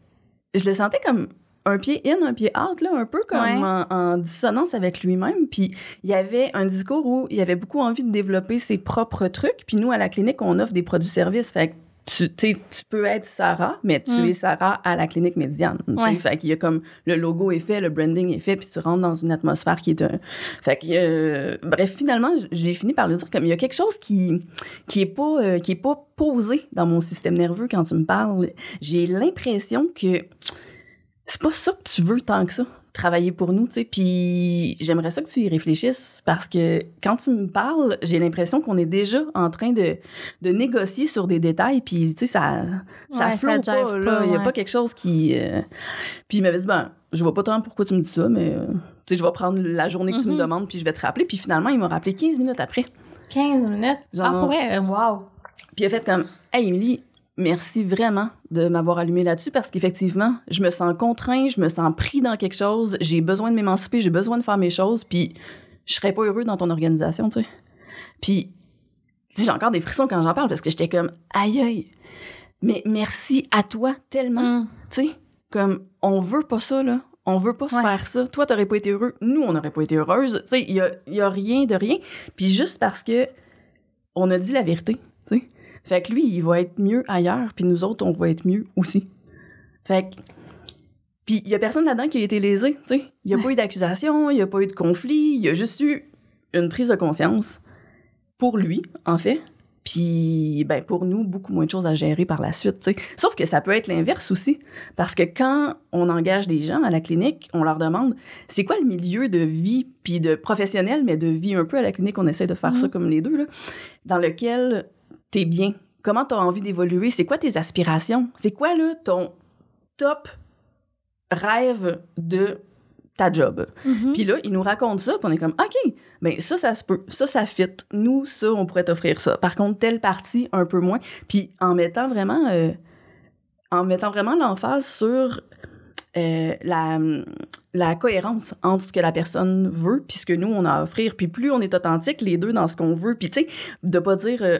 je le sentais comme un pied in, un pied out, là, un peu comme en, dissonance avec lui-même. Puis il y avait un discours où il avait beaucoup envie de développer ses propres trucs. Puis nous, à la clinique, on offre des produits-services. Fait que tu, tu peux être Sarah, mais tu mm. es Sarah à la clinique médiane. Ouais. Fait qu'il y a comme le logo est fait, le branding est fait, puis tu rentres dans une atmosphère qui est un. Fait que euh, bref, finalement, j'ai fini par le dire comme il y a quelque chose qui qui est pas euh, qui est pas posé dans mon système nerveux quand tu me parles. J'ai l'impression que c'est pas ça que tu veux tant que ça travailler pour nous, tu sais. Puis j'aimerais ça que tu y réfléchisses parce que quand tu me parles, j'ai l'impression qu'on est déjà en train de, de négocier sur des détails. Puis tu sais, ça, ça Ouais, flotte pas, là. Il y a ouais. pas quelque chose qui. euh, Puis il m'avait dit, ben, je vois pas tant pourquoi tu me dis ça, mais euh, tu sais, je vais prendre la journée que tu me Mhm. demandes, puis je vais te rappeler. Puis finalement, il m'a rappelé 15 minutes après. 15 minutes? Genre- Ah, pour vrai? Wow. Puis il a fait comme Hey Emily, merci vraiment de m'avoir allumé là-dessus parce qu'effectivement, je me sens contraint, je me sens pris dans quelque chose, j'ai besoin de m'émanciper, j'ai besoin de faire mes choses, puis je serais pas heureux dans ton organisation, tu sais. Puis, tu sais, j'ai encore des frissons quand j'en parle parce que j'étais comme aïe aïe. Mais merci à toi tellement, Mm. tu sais. Comme, on veut pas ça, là. On veut pas se faire ça. Toi, t'aurais pas été heureux. Nous, on n'aurait pas été heureuse. Tu sais, il y a, y a rien de rien. Puis juste parce que on a dit la vérité. Fait que lui, il va être mieux ailleurs, puis nous autres, on va être mieux aussi. Fait que... Puis il y a personne là-dedans qui a été lésé, tu sais. Il y a pas eu d'accusation, il y a pas eu de conflit, il y a juste eu une prise de conscience pour lui, en fait. Puis, ben, pour nous, beaucoup moins de choses à gérer par la suite, tu sais. Sauf que ça peut être l'inverse aussi. Parce que quand on engage des gens à la clinique, on leur demande c'est quoi le milieu de vie, puis de professionnel, mais de vie un peu à la clinique, on essaie de faire ça Mhm. comme les deux, là, dans lequel t'es bien? Comment t'as envie d'évoluer? C'est quoi tes aspirations? C'est quoi, là, ton top rêve de ta job? Mhm. Puis là, il nous raconte ça, puis on est comme, OK, ben ça, ça se peut. Ça, ça fit. Nous, ça, on pourrait t'offrir ça. Par contre, telle partie, un peu moins. Puis en mettant vraiment, euh, en mettant vraiment l'emphase sur euh, la, la cohérence entre ce que la personne veut puis ce que nous, on a à offrir. Puis plus on est authentique, les deux, dans ce qu'on veut. Puis tu sais, de pas dire... euh,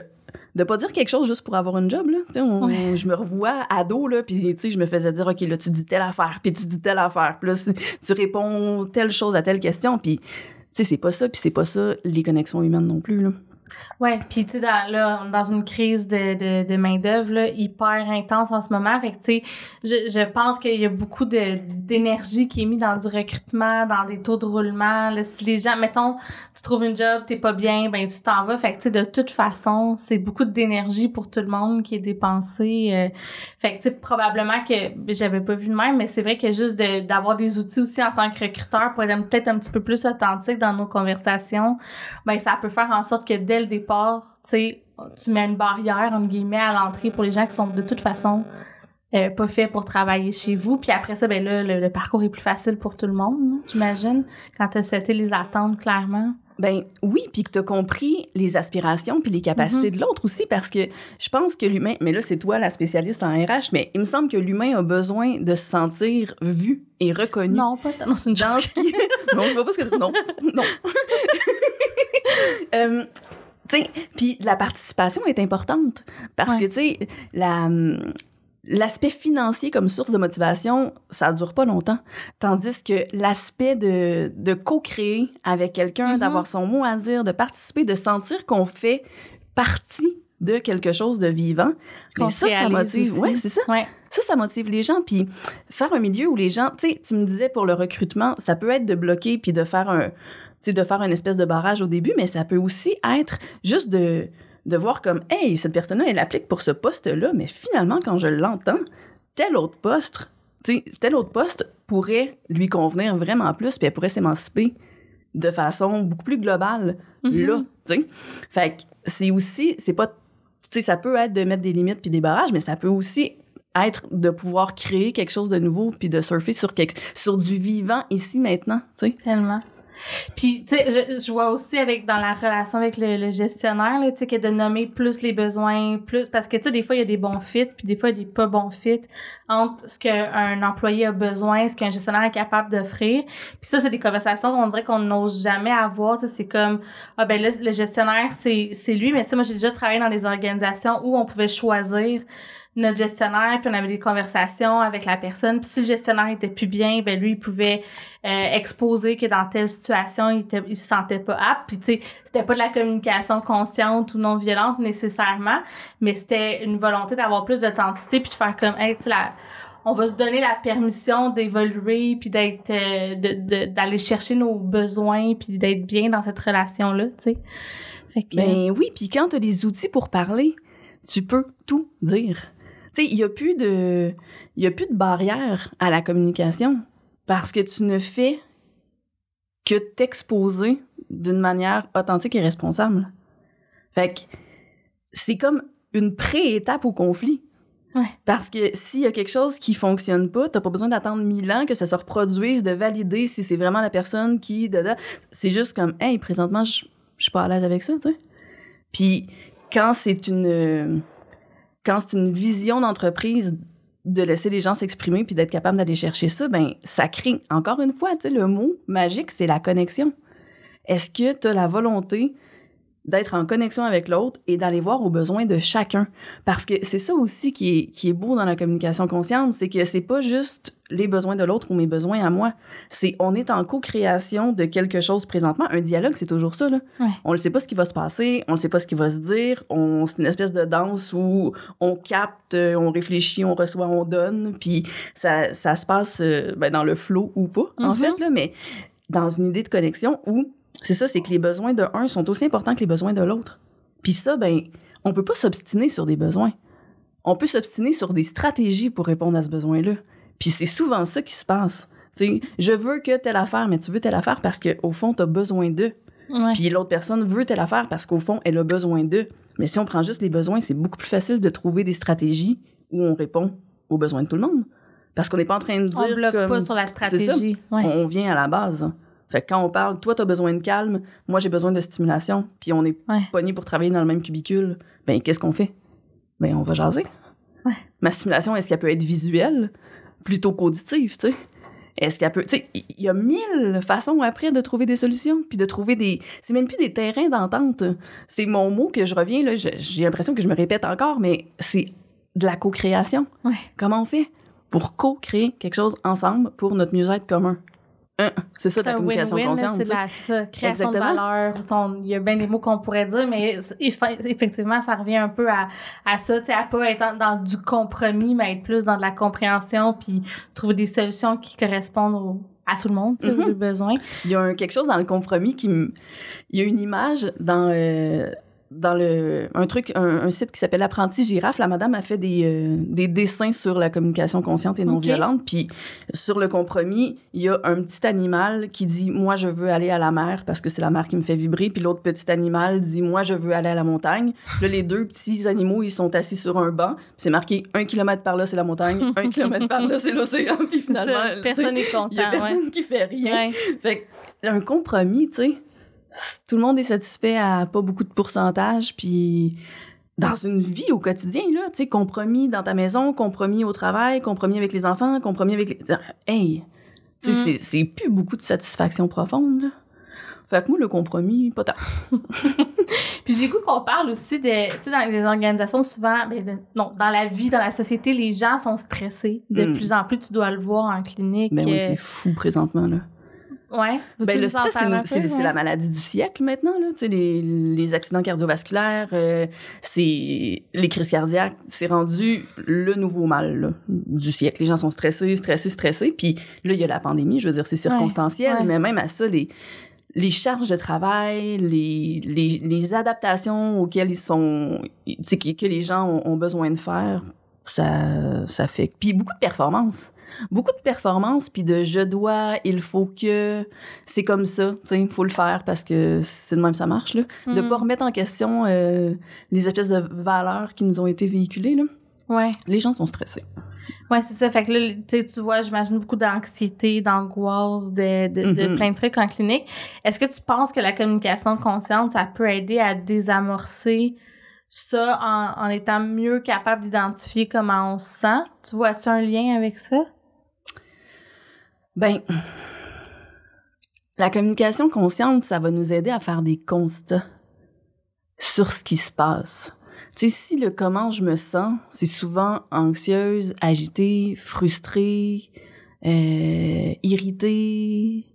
de pas dire quelque chose juste pour avoir une job là, tu Ouais. je me revois ado là, puis tu sais, je me faisais dire ok là tu dis telle affaire, puis tu dis telle affaire, puis là si- tu réponds telle chose à telle question, puis tu sais c'est pas ça, puis c'est pas ça les connexions humaines non plus là. Ouais, puis tu sais dans là dans une crise de de, de main d'œuvre hyper intense en ce moment, fait tu sais je je pense qu'il y a beaucoup de d'énergie qui est mise dans du recrutement, dans des taux de roulement. Là, si les gens mettons tu trouves une job, t'es pas bien, ben tu t'en vas. Fait que tu sais de toute façon c'est beaucoup d'énergie pour tout le monde qui est dépensée. euh. fait que tu sais probablement que j'avais pas vu de même, mais c'est vrai que juste d'avoir des outils aussi en tant que recruteur pour être peut-être un petit peu plus authentique dans nos conversations ben ça peut faire en sorte que dès le départ, tu sais, tu mets une barrière entre guillemets à l'entrée pour les gens qui sont de toute façon euh, pas faits pour travailler chez vous. Puis après ça, ben là, le, le parcours est plus facile pour tout le monde, là, j'imagine, quand tu as seté les attentes clairement. Ben oui, puis que tu as compris les aspirations puis les capacités de l'autre aussi, parce que je pense que l'humain, mais là c'est toi la spécialiste en RH, mais il me semble que l'humain a besoin de se sentir vu et reconnu. Non, pas. Non, c'est une dans ce qui... non, je vois pas ce que non, non. Euh, puis la participation est importante parce Ouais. que tu sais la hum, l'aspect financier comme source de motivation, ça dure pas longtemps. Tandis que l'aspect de, de co-créer avec quelqu'un, Mhm. d'avoir son mot à dire, de participer, de sentir qu'on fait partie de quelque chose de vivant, mais ça, ça motive. Ouais, c'est ça. Ouais. Ça, ça motive les gens. Puis faire un milieu où les gens, tu sais, tu me disais pour le recrutement, ça peut être de bloquer puis de faire un, de faire une espèce de barrage au début, mais ça peut aussi être juste de, de voir comme, hey, cette personne-là, elle applique pour ce poste-là, mais finalement, quand je l'entends, tel autre poste, tel autre poste pourrait lui convenir vraiment plus, puis elle pourrait s'émanciper de façon beaucoup plus globale Mhm. là, tu. Fait que c'est aussi, c'est pas, tu ça peut être de mettre des limites puis des barrages, mais ça peut aussi être de pouvoir créer quelque chose de nouveau puis de surfer sur quelque, sur du vivant ici maintenant, tu sais. Tellement. Puis, tu sais, je, je vois aussi avec dans la relation avec le, le gestionnaire, tu sais, que de nommer plus les besoins, plus parce que tu sais, des fois il y a des bons fits, puis des fois il y a des pas bons fits entre ce qu'un employé a besoin, ce qu'un gestionnaire est capable d'offrir. Puis ça, c'est des conversations qu'on dirait qu'on n'ose jamais avoir. Tu sais, c'est comme ah ben là, le gestionnaire c'est c'est lui, mais tu sais, moi j'ai déjà travaillé dans des organisations où on pouvait choisir notre gestionnaire, puis on avait des conversations avec la personne. Puis si le gestionnaire était plus bien, ben lui, il pouvait euh, exposer que dans telle situation, il, il se sentait pas apte. Puis tu sais, c'était pas de la communication consciente ou non violente nécessairement, mais c'était une volonté d'avoir plus d'authenticité puis de faire comme, hey, tu sais, la- on va se donner la permission d'évoluer puis d'être, euh, de- de- d'aller chercher nos besoins puis d'être bien dans cette relation-là, tu sais. Ben oui, puis quand tu as des outils pour parler, tu peux tout dire. Tu Tu sais, il y a plus de il a plus de barrière à la communication parce que tu ne fais que t'exposer d'une manière authentique et responsable. Fait que c'est comme une pré-étape au conflit. Ouais. Parce que s'il y a quelque chose qui fonctionne pas, t'as pas besoin d'attendre mille ans que ça se reproduise, de valider si c'est vraiment la personne qui... C'est juste comme, hey, présentement, je je suis pas à l'aise avec ça, tu sais. Puis quand c'est une... Quand c'est une vision d'entreprise de laisser les gens s'exprimer puis d'être capable d'aller chercher ça, ben ça crée, encore une fois, tu sais, le mot magique, c'est la connexion. Est-ce que tu as la volonté d'être en connexion avec l'autre et d'aller voir aux besoins de chacun. Parce que c'est ça aussi qui est, qui est beau dans la communication consciente, c'est que c'est pas juste les besoins de l'autre ou mes besoins à moi. C'est on est en co-création de quelque chose présentement. Un dialogue, c'est toujours ça. Là. Ouais. On ne sait pas ce qui va se passer, on ne sait pas ce qui va se dire. On, c'est une espèce de danse où on capte, euh, on réfléchit, on reçoit, on donne. Puis ça, ça se passe euh, ben, dans le flow ou pas, en Mhm. fait, là, mais dans une idée de connexion où c'est ça, c'est que les besoins de un sont aussi importants que les besoins de l'autre. Puis ça, ben, on peut pas s'obstiner sur des besoins. On peut s'obstiner sur des stratégies pour répondre à ce besoin-là. Puis c'est souvent ça qui se passe. Tu sais, je veux que telle affaire, mais tu veux telle affaire parce qu'au fond, tu as besoin d'eux. Ouais. Puis l'autre personne veut telle affaire parce qu'au fond, elle a besoin d'eux. Mais si on prend juste les besoins, c'est beaucoup plus facile de trouver des stratégies où on répond aux besoins de tout le monde. Parce qu'on n'est pas en train de dire On bloque comme, pas sur la stratégie. Ouais. on, on vient à la base. Fait que quand on parle, toi, tu as besoin de calme, moi, j'ai besoin de stimulation, puis on est Ouais. pogné pour travailler dans le même cubicule, ben qu'est-ce qu'on fait? Ben, on va jaser. Ouais. Ma stimulation, est-ce qu'elle peut être visuelle? Plutôt qu'auditive, tu sais? Est-ce qu'elle peut... Tu sais, il y a mille façons après de trouver des solutions, puis de trouver des... C'est même plus des terrains d'entente. C'est mon mot que je reviens, là, j'ai l'impression que je me répète encore, mais c'est de la co-création. Ouais. Comment on fait? Pour co-créer quelque chose ensemble pour notre mieux-être commun? Hein, C'est ça, la un communication là, consciente. c'est la ça, création Exactement. de valeur. Il y a bien des mots qu'on pourrait dire, mais effectivement, ça revient un peu à, à ça, tu sais, à pas être dans, du compromis, mais être plus dans de la compréhension, puis trouver des solutions qui correspondent au- à tout le monde, tu sais, Mhm. aux besoins. Il y a un, quelque chose dans le compromis qui me... Il y a une image dans, euh, dans le, un truc, un, un site qui s'appelle Apprenti Girafe. La madame a fait des, euh, des dessins sur la communication consciente et non violente. Puis sur le compromis, il y a un petit animal qui dit « Moi, je veux aller à la mer parce que c'est la mer qui me fait vibrer. » Puis l'autre petit animal dit « Moi, je veux aller à la montagne. » Là, les deux petits animaux, ils sont assis sur un banc. C'est marqué « Un kilomètre par là, c'est la montagne. Un kilomètre par là, c'est l'océan. » Puis finalement, Ça, personne n'est content. il y a ouais. personne qui fait rien. Ouais. Fait un compromis, tu sais, tout le monde est satisfait à pas beaucoup de pourcentage, puis dans une vie au quotidien, là, tu sais, compromis dans ta maison, compromis au travail, compromis avec les enfants, compromis avec les... Hey! Tu sais, Mm. c'est- c'est plus beaucoup de satisfaction profonde, là. Fait que moi, le compromis, pas tant. Puis j'ai goût qu'on parle aussi de, tu sais, dans les organisations, souvent, ben, de- non, dans la vie, dans la société, les gens sont stressés. De Mm. plus en plus, tu dois le voir en clinique. Ben oui, euh, c'est fou présentement, là. Ouais. Ben, le stress, c'est ouais? la maladie du siècle maintenant. Là. Tu sais, Les, les accidents cardiovasculaires, euh, c'est les crises cardiaques, c'est rendu le nouveau mal là, du siècle. Les gens sont stressés, stressés, stressés. Puis là, il y a la pandémie, je veux dire, c'est circonstanciel, ouais. mais même à ça, les, les charges de travail, les, les, les adaptations auxquelles ils sont, tu sais, que, que les gens ont, ont besoin de faire, ça, ça fait. Puis beaucoup de performances. Beaucoup de performances, puis de je dois, il faut que. C'est comme ça, tu sais, il faut le faire parce que c'est de même ça marche, là. De Mhm. pas remettre en question euh, les espèces de valeurs qui nous ont été véhiculées, là. Ouais. Les gens sont stressés. Ouais, c'est ça. Fait que là, tu vois, j'imagine beaucoup d'anxiété, d'angoisse, de, de, de Mhm. plein de trucs en clinique. Est-ce que tu penses que la communication consciente, ça peut aider à désamorcer ça en, en étant mieux capable d'identifier comment on se sent? Tu vois-tu un lien avec ça? Ben, la communication consciente, ça va nous aider à faire des constats sur ce qui se passe. Tu sais, si le comment je me sens, c'est souvent anxieuse, agitée, frustrée, euh, irritée,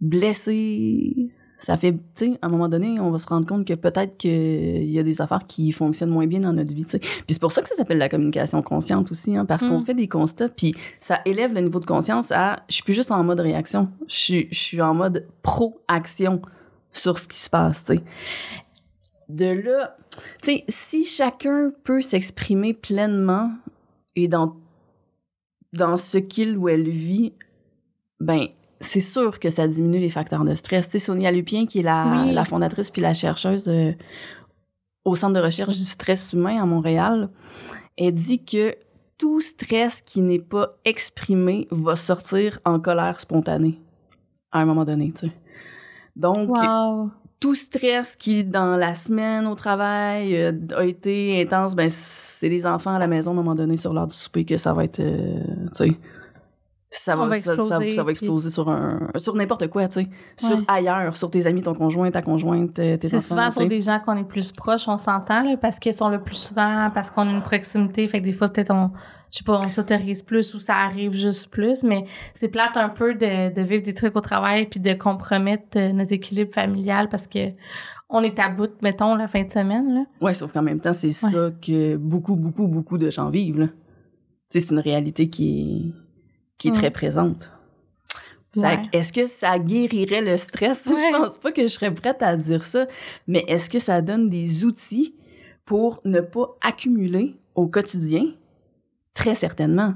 blessée, ça fait, tu sais, à un moment donné, on va se rendre compte que peut-être qu'il y a des affaires qui fonctionnent moins bien dans notre vie, tu sais. Puis c'est pour ça que ça s'appelle la communication consciente aussi, hein, parce Mm. qu'on fait des constats, puis ça élève le niveau de conscience à, je suis plus juste en mode réaction, je suis, je suis en mode pro-action sur ce qui se passe, tu sais. de là, tu sais, si chacun peut s'exprimer pleinement et dans, dans ce qu'il ou elle vit, ben, c'est sûr que ça diminue les facteurs de stress. Tu sais, Sonia Lupien, qui est la, Oui. la fondatrice puis la chercheuse euh, au Centre de recherche du stress humain à Montréal, elle dit que tout stress qui n'est pas exprimé va sortir en colère spontanée à un moment donné, tu sais. Donc, Wow. tout stress qui, dans la semaine au travail, euh, a été intense, ben, c'est les enfants à la maison à un moment donné sur l'heure du souper que ça va être, euh, tu sais, ça va, va ça, ça- exploser, ça va exploser sur un, sur n'importe quoi, tu sais, sur Ouais. ailleurs, sur tes amis, ton conjoint, ta conjointe, euh, tes C'est souvent sur des gens qu'on est plus proches, on s'entend, là, parce qu'ils sont le plus souvent, parce qu'on a une proximité. Fait que des fois, peut-être, on, je sais pas, on s'autorise plus ou ça arrive juste plus. Mais c'est plate un peu de, de vivre des trucs au travail puis de compromettre euh, notre équilibre familial parce que on est à bout, mettons, la fin de semaine, là. Ouais, sauf qu'en même temps, c'est Ouais. ça que beaucoup, beaucoup, beaucoup de gens vivent, là. C'est une réalité qui est, qui est très présente. Ouais. est-ce que ça guérirait le stress? Ouais. Je pense pas que je serais prête à dire ça. Mais est-ce que ça donne des outils pour ne pas accumuler au quotidien? Très certainement.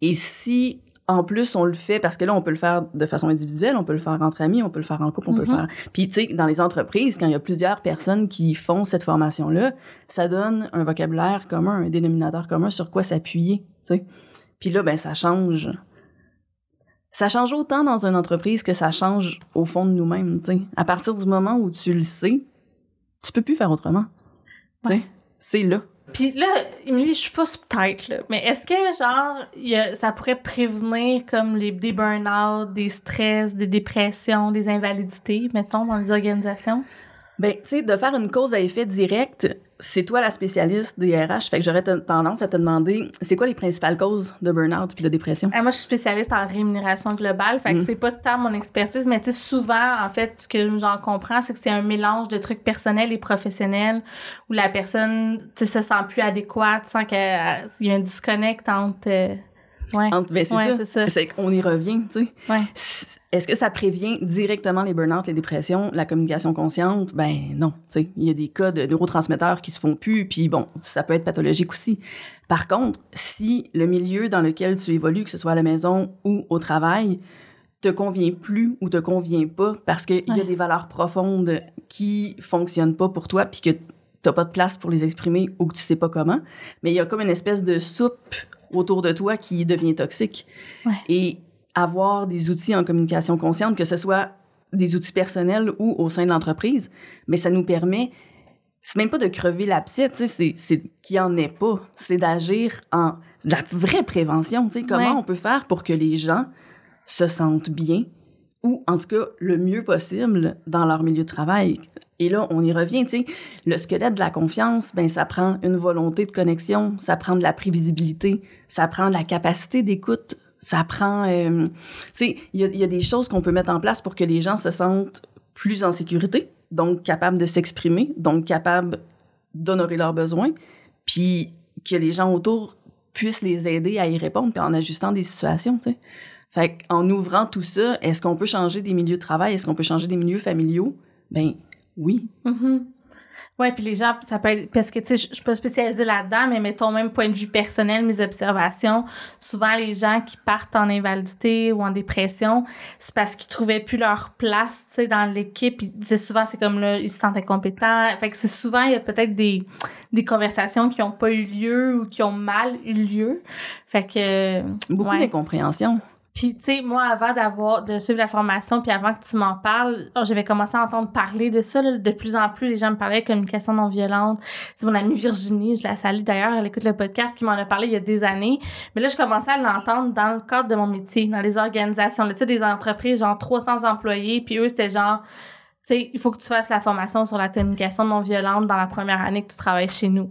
Et si, en plus, on le fait, parce que là, on peut le faire de façon individuelle, on peut le faire entre amis, on peut le faire en couple, on peut le Mhm. faire. Puis, tu sais, dans les entreprises, quand il y a plusieurs personnes qui font cette formation-là, ça donne un vocabulaire commun, un dénominateur commun sur quoi s'appuyer, tu sais. Puis là, ben, ça change. Ça change autant dans une entreprise que ça change au fond de nous-mêmes, tu sais. À partir du moment où tu le sais, tu peux plus faire autrement. Tu sais, Ouais. c'est là. Puis là, Émilie, je suis pas sous tête, là. Mais est-ce que, genre, il y a- ça pourrait prévenir comme les, des burn-out, des stress, des dépressions, des invalidités, mettons, dans les organisations? Ben, tu sais, de faire une cause à effet direct, c'est toi la spécialiste des RH. Fait que j'aurais ten- tendance à te demander, c'est quoi les principales causes de burn-out puis de dépression? Ah, moi, je suis spécialiste en rémunération globale, fait que Mm. c'est pas tant mon expertise, mais tu sais, souvent, en fait, ce que j'en comprends, c'est que c'est un mélange de trucs personnels et professionnels où la personne, tu sais, se sent plus adéquate, sent qu'il y a un disconnect entre... euh, ouais. Entre- ben, c'est Ouais, ça. c'est ça. C'est qu'on y revient, tu sais. Ouais. Est-ce que ça prévient directement les burn-out, les dépressions, la communication consciente? Ben non. Il y a des cas de neurotransmetteurs qui se font plus, puis bon, ça peut être pathologique aussi. Par contre, si le milieu dans lequel tu évolues, que ce soit à la maison ou au travail, te convient plus ou te convient pas parce qu'il y a des valeurs profondes qui fonctionnent pas pour toi, puis que t'as pas de place pour les exprimer ou que tu sais pas comment, mais il y a comme une espèce de soupe autour de toi qui devient toxique. Ouais. Et avoir des outils en communication consciente, que ce soit des outils personnels ou au sein de l'entreprise, mais ça nous permet, c'est même pas de crever l'abcès, c'est, qu'il y en ait pas. C'est d'agir en de la vraie prévention, tu sais, comment Ouais. on peut faire pour que les gens se sentent bien ou en tout cas le mieux possible dans leur milieu de travail. Et là, on y revient, tu sais, le squelette de la confiance, ben ça prend une volonté de connexion, ça prend de la prévisibilité, ça prend de la capacité d'écoute, ça prend, euh, tu sais, il y a, des choses qu'on peut mettre en place pour que les gens se sentent plus en sécurité, donc capables de s'exprimer, donc capables d'honorer leurs besoins, puis que les gens autour puissent les aider à y répondre, puis en ajustant des situations, tu sais. Fait qu'en ouvrant tout ça, est-ce qu'on peut changer des milieux de travail? Est-ce qu'on peut changer des milieux familiaux? Ben oui. Mhm. Ouais, puis les gens, ça peut être. Parce que, tu sais, je suis pas spécialisée là-dedans, mais mettons même point de vue personnel, mes observations, souvent les gens qui partent en invalidité ou en dépression, c'est parce qu'ils trouvaient plus leur place, tu sais, dans l'équipe. Ils disaient souvent, c'est comme là, ils se sentaient compétents. Fait que c'est souvent, il y a peut-être des, des conversations qui ont pas eu lieu ou qui ont mal eu lieu. Fait que. Beaucoup ouais. d'incompréhension. Puis, tu sais, moi, avant d'avoir, de suivre la formation, puis avant que tu m'en parles, oh, j'avais commencé à entendre parler de ça. là. de plus en plus, les gens me parlaient de communication non violente. C'est mon amie Virginie, je la salue d'ailleurs, elle écoute le podcast, qui m'en a parlé il y a des années. Mais là, je commençais à l'entendre dans le cadre de mon métier, dans les organisations. Tu sais, des entreprises, genre 300 employés, puis eux, c'était genre... Tu sais, il faut que tu fasses la formation sur la communication non violente dans la première année que tu travailles chez nous.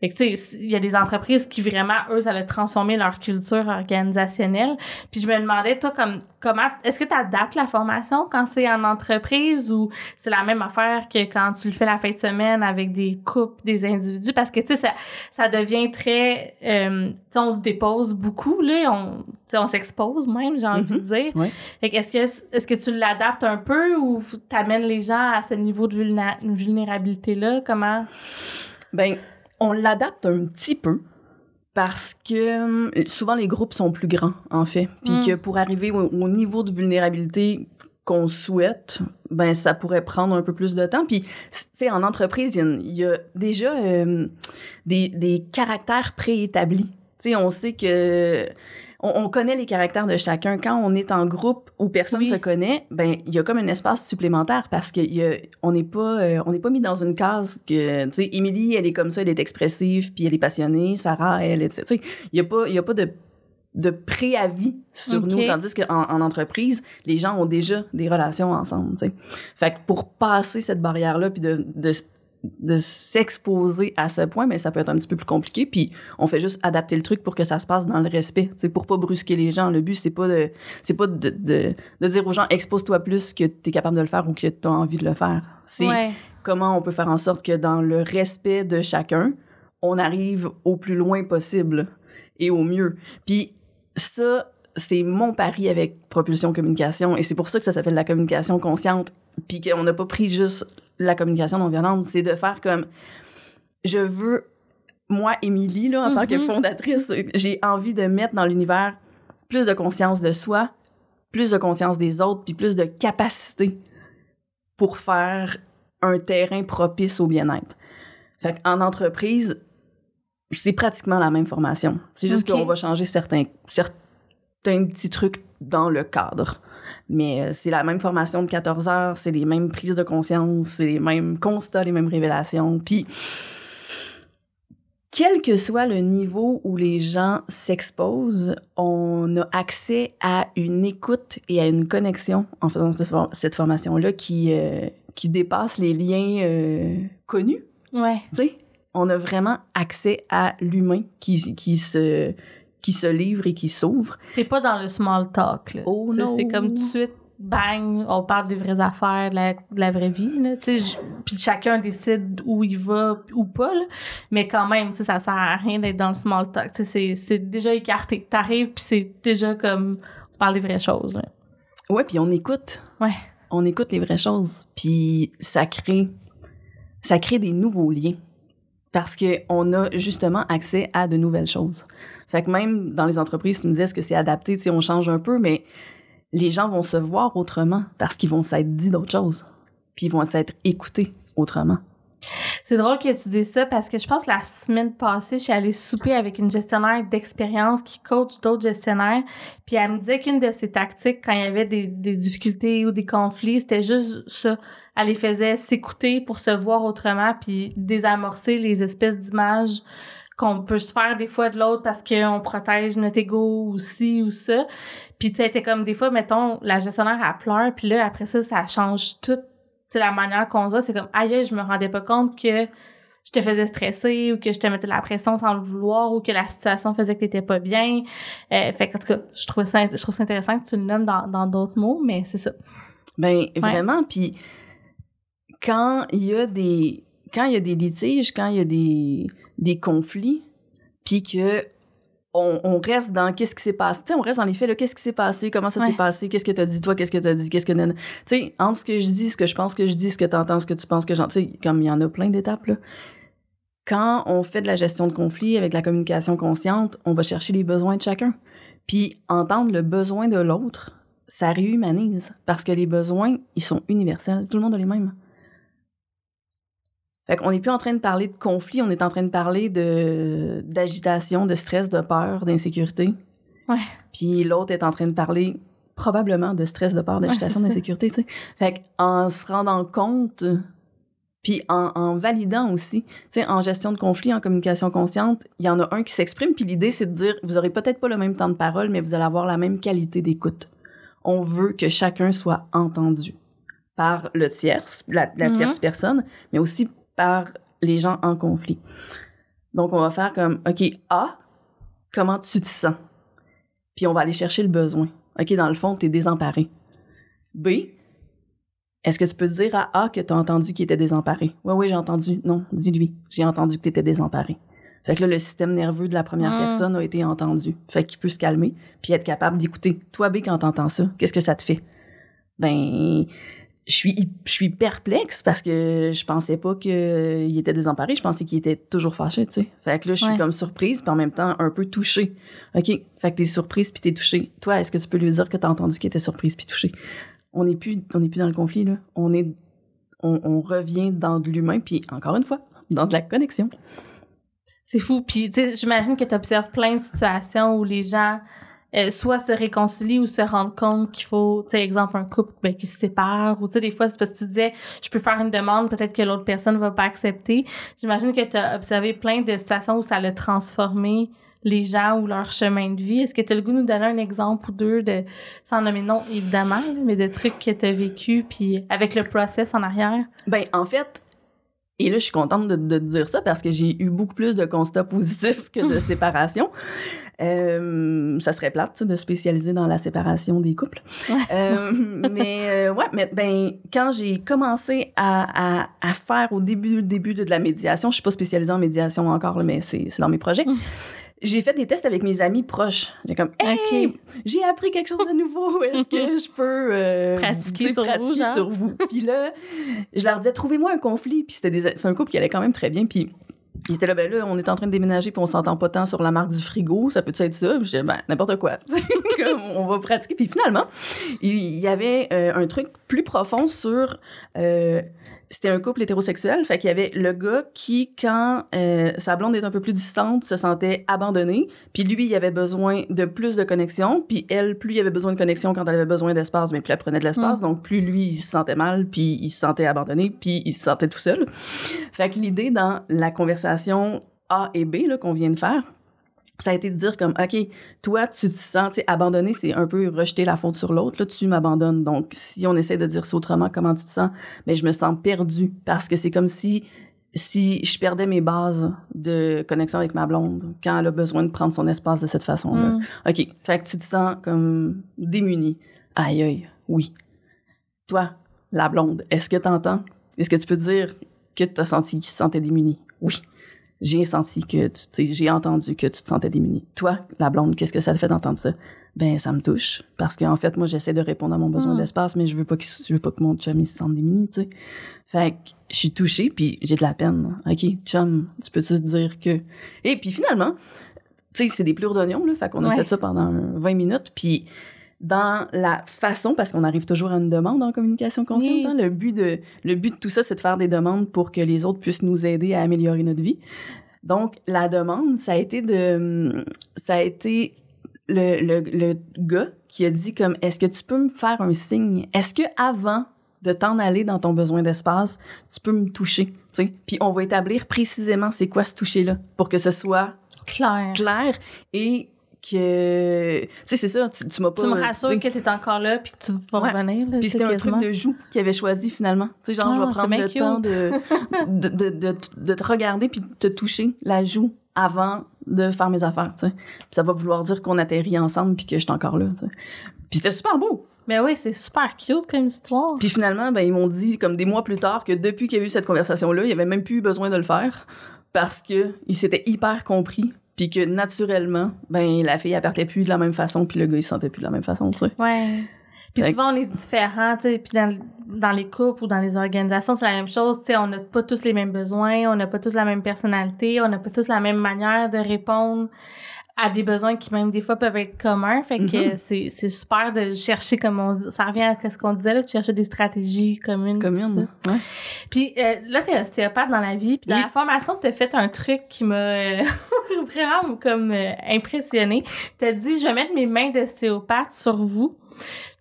Fait que, tu sais, il y a des entreprises qui vraiment, eux, ça a transformé leur culture organisationnelle. Puis je me demandais, toi, comme, comment, est-ce que tu adaptes la formation quand c'est en entreprise ou c'est la même affaire que quand tu le fais la fin de semaine avec des couples, des individus? Parce que, tu sais, ça, ça devient très, euh, tu sais, on se dépose beaucoup, là, on, tu sais, on s'expose même, j'ai envie de Mhm. dire. Ouais. Fait que est-ce que, est-ce que tu l'adaptes un peu ou t'amènes les gens à ce niveau de vulnérabilité-là? Comment? Ben, on l'adapte un petit peu parce que euh, souvent les groupes sont plus grands, en fait. Puis Mm. que pour arriver au, au niveau de vulnérabilité qu'on souhaite, ben ça pourrait prendre un peu plus de temps. Puis, tu sais, en entreprise, il y a, une- il y a déjà euh, des, des caractères préétablis. Tu sais, on sait que on, on connaît les caractères de chacun. Quand on est en groupe où personne Oui. se connaît, ben il y a comme un espace supplémentaire parce que il y a- on n'est pas euh, on n'est pas mis dans une case que tu sais Émilie elle est comme ça, elle est expressive puis elle est passionnée, Sarah elle tu sais il y a pas il y a pas de de préavis sur nous tandis qu'en en entreprise les gens ont déjà des relations ensemble tu sais fait que pour passer cette barrière là puis de, de de s'exposer à ce point mais ça peut être un petit peu plus compliqué puis on fait juste adapter le truc pour que ça se passe dans le respect c'est pour pas brusquer les gens le but c'est pas de c'est pas de, de, de dire aux gens expose-toi plus que tu es capable de le faire ou que tu as envie de le faire c'est Ouais. comment on peut faire en sorte que dans le respect de chacun, on arrive au plus loin possible et au mieux. Puis ça, c'est mon pari avec Propulsion Communication et c'est pour ça que ça s'appelle la communication consciente. Puis qu'on n'a pas pris juste la communication non violente, c'est de faire comme je veux moi Émilie là en tant que Mhm. fondatrice, j'ai envie de mettre dans l'univers plus de conscience de soi, plus de conscience des autres, puis plus de capacité pour faire un terrain propice au bien-être. Fait en entreprise, c'est pratiquement la même formation. C'est juste qu'on va changer certains, certains petits trucs dans le cadre. Mais euh, c'est la même formation de 14 heures, c'est les mêmes prises de conscience, c'est les mêmes constats, les mêmes révélations. Puis, quel que soit le niveau où les gens s'exposent, on a accès à une écoute et à une connexion en faisant cette, for- cette formation-là qui, euh, qui dépasse les liens euh, connus. Ouais. Tu sais, on a vraiment accès à l'humain qui, qui, se, qui se livre et qui s'ouvre. T'es pas dans le small talk, là. Oh non. C'est comme tout de suite, bang, on parle des vraies affaires, de la, de la vraie vie, puis chacun décide où il va ou pas, là. Mais quand même, ça sert à rien d'être dans le small talk. C'est- déjà écarté. T'arrives, puis c'est déjà comme, on parle des vraies choses, là. Ouais, puis on écoute. Ouais. On écoute les vraies choses. Puis ça crée, ça crée des nouveaux liens. Parce qu'on a justement accès à de nouvelles choses. Fait que même dans les entreprises, tu me disais est-ce que c'est adapté, tu sais, on change un peu, mais les gens vont se voir autrement parce qu'ils vont s'être dit d'autres choses. Puis ils vont s'être écoutés autrement. C'est drôle que tu dises ça parce que je pense que la semaine passée, je suis allée souper avec une gestionnaire d'expérience qui coach d'autres gestionnaires. Puis elle me disait qu'une de ses tactiques quand il y avait des, des difficultés ou des conflits, c'était juste ça. Elle les faisait s'écouter pour se voir autrement puis désamorcer les espèces d'images qu'on peut se faire des fois de l'autre parce qu'on protège notre ego ou ci ou ça. Puis tu sais, comme des fois, mettons, la gestionnaire, elle pleure, puis là, après ça, ça change tout c'est la manière qu'on voit, c'est comme aïe, je me rendais pas compte que je te faisais stresser ou que je te mettais de la pression sans le vouloir ou que la situation faisait que t'étais pas bien. Euh, fait qu'en tout cas, je trouve ça, je trouve ça intéressant que tu le nommes dans, dans d'autres mots, mais c'est ça. Ben vraiment, puis quand il y a des quand il y a des litiges, quand il y a des des conflits, puis que on, on reste dans qu'est-ce qui s'est passé, tu sais, on reste dans les faits là, qu'est-ce qui s'est passé, comment ça Ouais. s'est passé, qu'est-ce que t'as dit toi, qu'est-ce que t'as dit, qu'est-ce que tu sais, entre ce que je dis, ce que je pense que je dis, ce que t'entends, ce que tu penses que j'entends, tu sais, comme il y en a plein d'étapes là. Quand on fait de la gestion de conflits avec la communication consciente, on va chercher les besoins de chacun. Puis entendre le besoin de l'autre, ça réhumanise parce que les besoins, ils sont universels. Tout le monde a les mêmes. Fait qu'on n'est plus en train de parler de conflit, on est en train de parler de d'agitation, de stress, de peur, d'insécurité. Ouais. Puis l'autre est en train de parler probablement de stress, de peur, d'agitation, Ouais, d'insécurité, tu sais. Fait qu'en se rendant compte, puis en, en validant aussi, tu sais, en gestion de conflit, en communication consciente, il y en a un qui s'exprime, puis l'idée, c'est de dire, vous aurez peut-être pas le même temps de parole, mais vous allez avoir la même qualité d'écoute. On veut que chacun soit entendu par le tierce, la, la Mhm. tierce personne, mais aussi par les gens en conflit. Donc, on va faire comme, OK, A, comment tu te sens? Puis on va aller chercher le besoin. OK, dans le fond, tu es désemparé. B, est-ce que tu peux dire à A que tu as entendu qu'il était désemparé? Oui, oui, j'ai entendu. Non, dis-lui. J'ai entendu que tu étais désemparé. Fait que là, le système nerveux de la première Mm. personne a été entendu. Fait qu'il peut se calmer puis être capable d'écouter. Toi, B, quand t'entends ça, qu'est-ce que ça te fait? Ben, je suis, je suis perplexe parce que je pensais pas qu'il était désemparé. Je pensais qu'il était toujours fâché, tu sais. Fait que là, je suis Ouais. comme surprise puis en même temps un peu touchée. OK? Fait que t'es surprise puis t'es touchée. Toi, est-ce que tu peux lui dire que t'as entendu qu'il était surprise puis touché? On n'est plus, on plus dans le conflit, là. On est, on, on revient dans de l'humain puis encore une fois, dans de la connexion. C'est fou. Puis, tu sais, j'imagine que tu observes plein de situations où les gens euh, soit se réconcilient ou se rendent compte qu'il faut, tu sais, exemple, un couple ben, qui se sépare ou, tu sais, des fois, c'est parce que tu disais, je peux faire une demande, peut-être que l'autre personne va pas accepter. J'imagine que tu as observé plein de situations où ça l'a transformé les gens ou leur chemin de vie. Est-ce que tu as le goût de nous donner un exemple ou deux de, sans nommer non, évidemment, mais de trucs que tu as vécu puis avec le process en arrière? Ben, en fait, et là, je suis contente de, de te dire ça parce que j'ai eu beaucoup plus de constats positifs que de séparation. Euh, ça serait plate, de spécialiser dans la séparation des couples. Euh, mais euh, ouais, mais ben quand j'ai commencé à, à, à faire au début début de, de la médiation, je suis pas spécialisée en médiation encore, là, mais c'est dans mes projets. Mm. J'ai fait des tests avec mes amis proches. J'ai comme, hey, j'ai appris quelque chose de nouveau. Est-ce que je peux euh, Pratiquer sur vous, genre? sur vous? Puis là, je leur disais, trouvez-moi un conflit. Puis c'était un couple qui allait quand même très bien. Puis ils étaient là, ben là, on est en train de déménager puis on s'entend pas tant sur la marque du frigo. Ça peut être ça? Puis ben, n'importe quoi. On va pratiquer. Puis finalement, il il y avait euh, un truc plus profond sur... euh, c'était un couple hétérosexuel, fait qu'il y avait le gars qui, quand euh, sa blonde est un peu plus distante, se sentait abandonné, puis lui, il avait besoin de plus de connexion, puis elle, plus il avait besoin de connexion quand elle avait besoin d'espace, mais plus elle prenait de l'espace, donc plus lui, il se sentait mal, puis il se sentait abandonné, puis il se sentait tout seul. Fait que l'idée dans la conversation A et B là, qu'on vient de faire, ça a été de dire comme, OK, toi, tu te sens, tu abandonné, c'est un peu rejeter la faute sur l'autre. Là, tu m'abandonnes. Donc, si on essaie de dire ça autrement, comment tu te sens? Mais je me sens perdue parce que c'est comme si, si je perdais mes bases de connexion avec ma blonde quand elle a besoin de prendre son espace de cette façon-là. Mm. OK. Fait que tu te sens comme démuni. Aïe, aïe, oui. Toi, la blonde, est-ce que t'entends? Est-ce que tu peux dire que tu as senti qu'il se sentait démuni? Oui. J'ai senti que tu, sais, j'ai entendu que tu te sentais démuni. Toi, la blonde, qu'est-ce que ça te fait d'entendre ça? Ben, ça me touche. Parce qu'en fait, moi, j'essaie de répondre à mon besoin Mm. d'espace, mais je veux pas que, je veux pas que mon chum, il se sente démuni, tu sais. Fait que je suis touchée, puis j'ai de la peine. OK, chum, tu peux-tu te dire que... Et puis finalement, tu sais, c'est des plures d'oignons, là. Fait qu'on a fait ça pendant 20 minutes, puis dans la façon, parce qu'on arrive toujours à une demande en communication consciente, Oui. hein, le, but de, le but de tout ça, c'est de faire des demandes pour que les autres puissent nous aider à améliorer notre vie. Donc, la demande, ça a été de... Ça a été le, le, le gars qui a dit comme, est-ce que tu peux me faire un signe? Est-ce que avant de t'en aller dans ton besoin d'espace, tu peux me toucher? tu sais? Puis on va établir précisément c'est quoi ce toucher-là pour que ce soit Claire. clair et que... Tu sais, c'est ça, tu, tu m'as pas... Tu me rassures que t'es encore là puis que tu vas Ouais. revenir. Là, puis c'était un truc de joue qu'il avait choisi finalement. Tu sais, genre, je Ah, vais c'est prendre le cute. temps de, de, de, de, de te regarder puis de te toucher la joue avant de faire mes affaires, tu sais. Puis ça va vouloir dire qu'on atterrit ensemble puis que je suis encore là. Puis c'était super beau. Mais oui, c'est super cute comme histoire. Puis finalement, ben, ils m'ont dit, comme des mois plus tard, que depuis qu'il y a eu cette conversation-là, il avait même plus eu besoin de le faire parce que il s'était hyper compris puis que naturellement, ben, la fille, elle partait plus de la même façon puis le gars, il se sentait plus de la même façon, tu sais. Ouais. Puis Fait- souvent, on est différents, tu sais, puis dans, dans les couples ou dans les organisations, c'est la même chose, tu sais, on n'a pas tous les mêmes besoins, on n'a pas tous la même personnalité, on n'a pas tous la même manière de répondre à des besoins qui même des fois peuvent être communs, fait que Mhm. c'est c'est super de chercher comme on ça revient à ce qu'on disait là, de chercher des stratégies communes tout ça. Commune. Ouais. Puis euh, là, t'es ostéopathe dans la vie. Puis dans Oui. la formation, t'as fait un truc qui m'a euh, vraiment comme euh, impressionné. T'as dit, je vais mettre mes mains d'ostéopathe sur vous.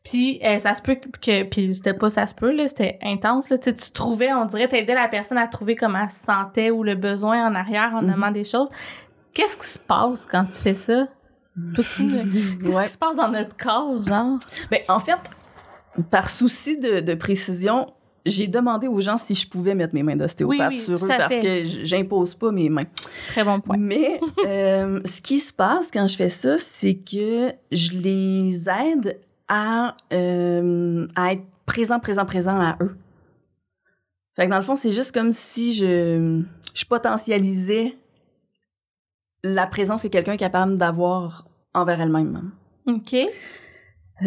Puis euh, ça se peut que... Puis c'était pas ça se peut, là, c'était intense. Là. Tu tu trouvais, on dirait, t'aidais la personne à trouver comment elle se sentait ou le besoin en arrière en Mhm. nommant des choses. Qu'est-ce qui se passe quand tu fais ça? Qu'est-ce Ouais. qui se passe dans notre corps, genre? Ben, en fait, par souci de, de précision, j'ai demandé aux gens si je pouvais mettre mes mains d'ostéopathe Oui, oui, sur eux parce fait. que j'impose pas mes mains. Très bon point. Mais euh, ce qui se passe quand je fais ça, c'est que je les aide à, euh, à être présent, présent, présent à eux. Fait que dans le fond, c'est juste comme si je, je potentialisais la présence que quelqu'un est capable d'avoir envers elle-même. OK.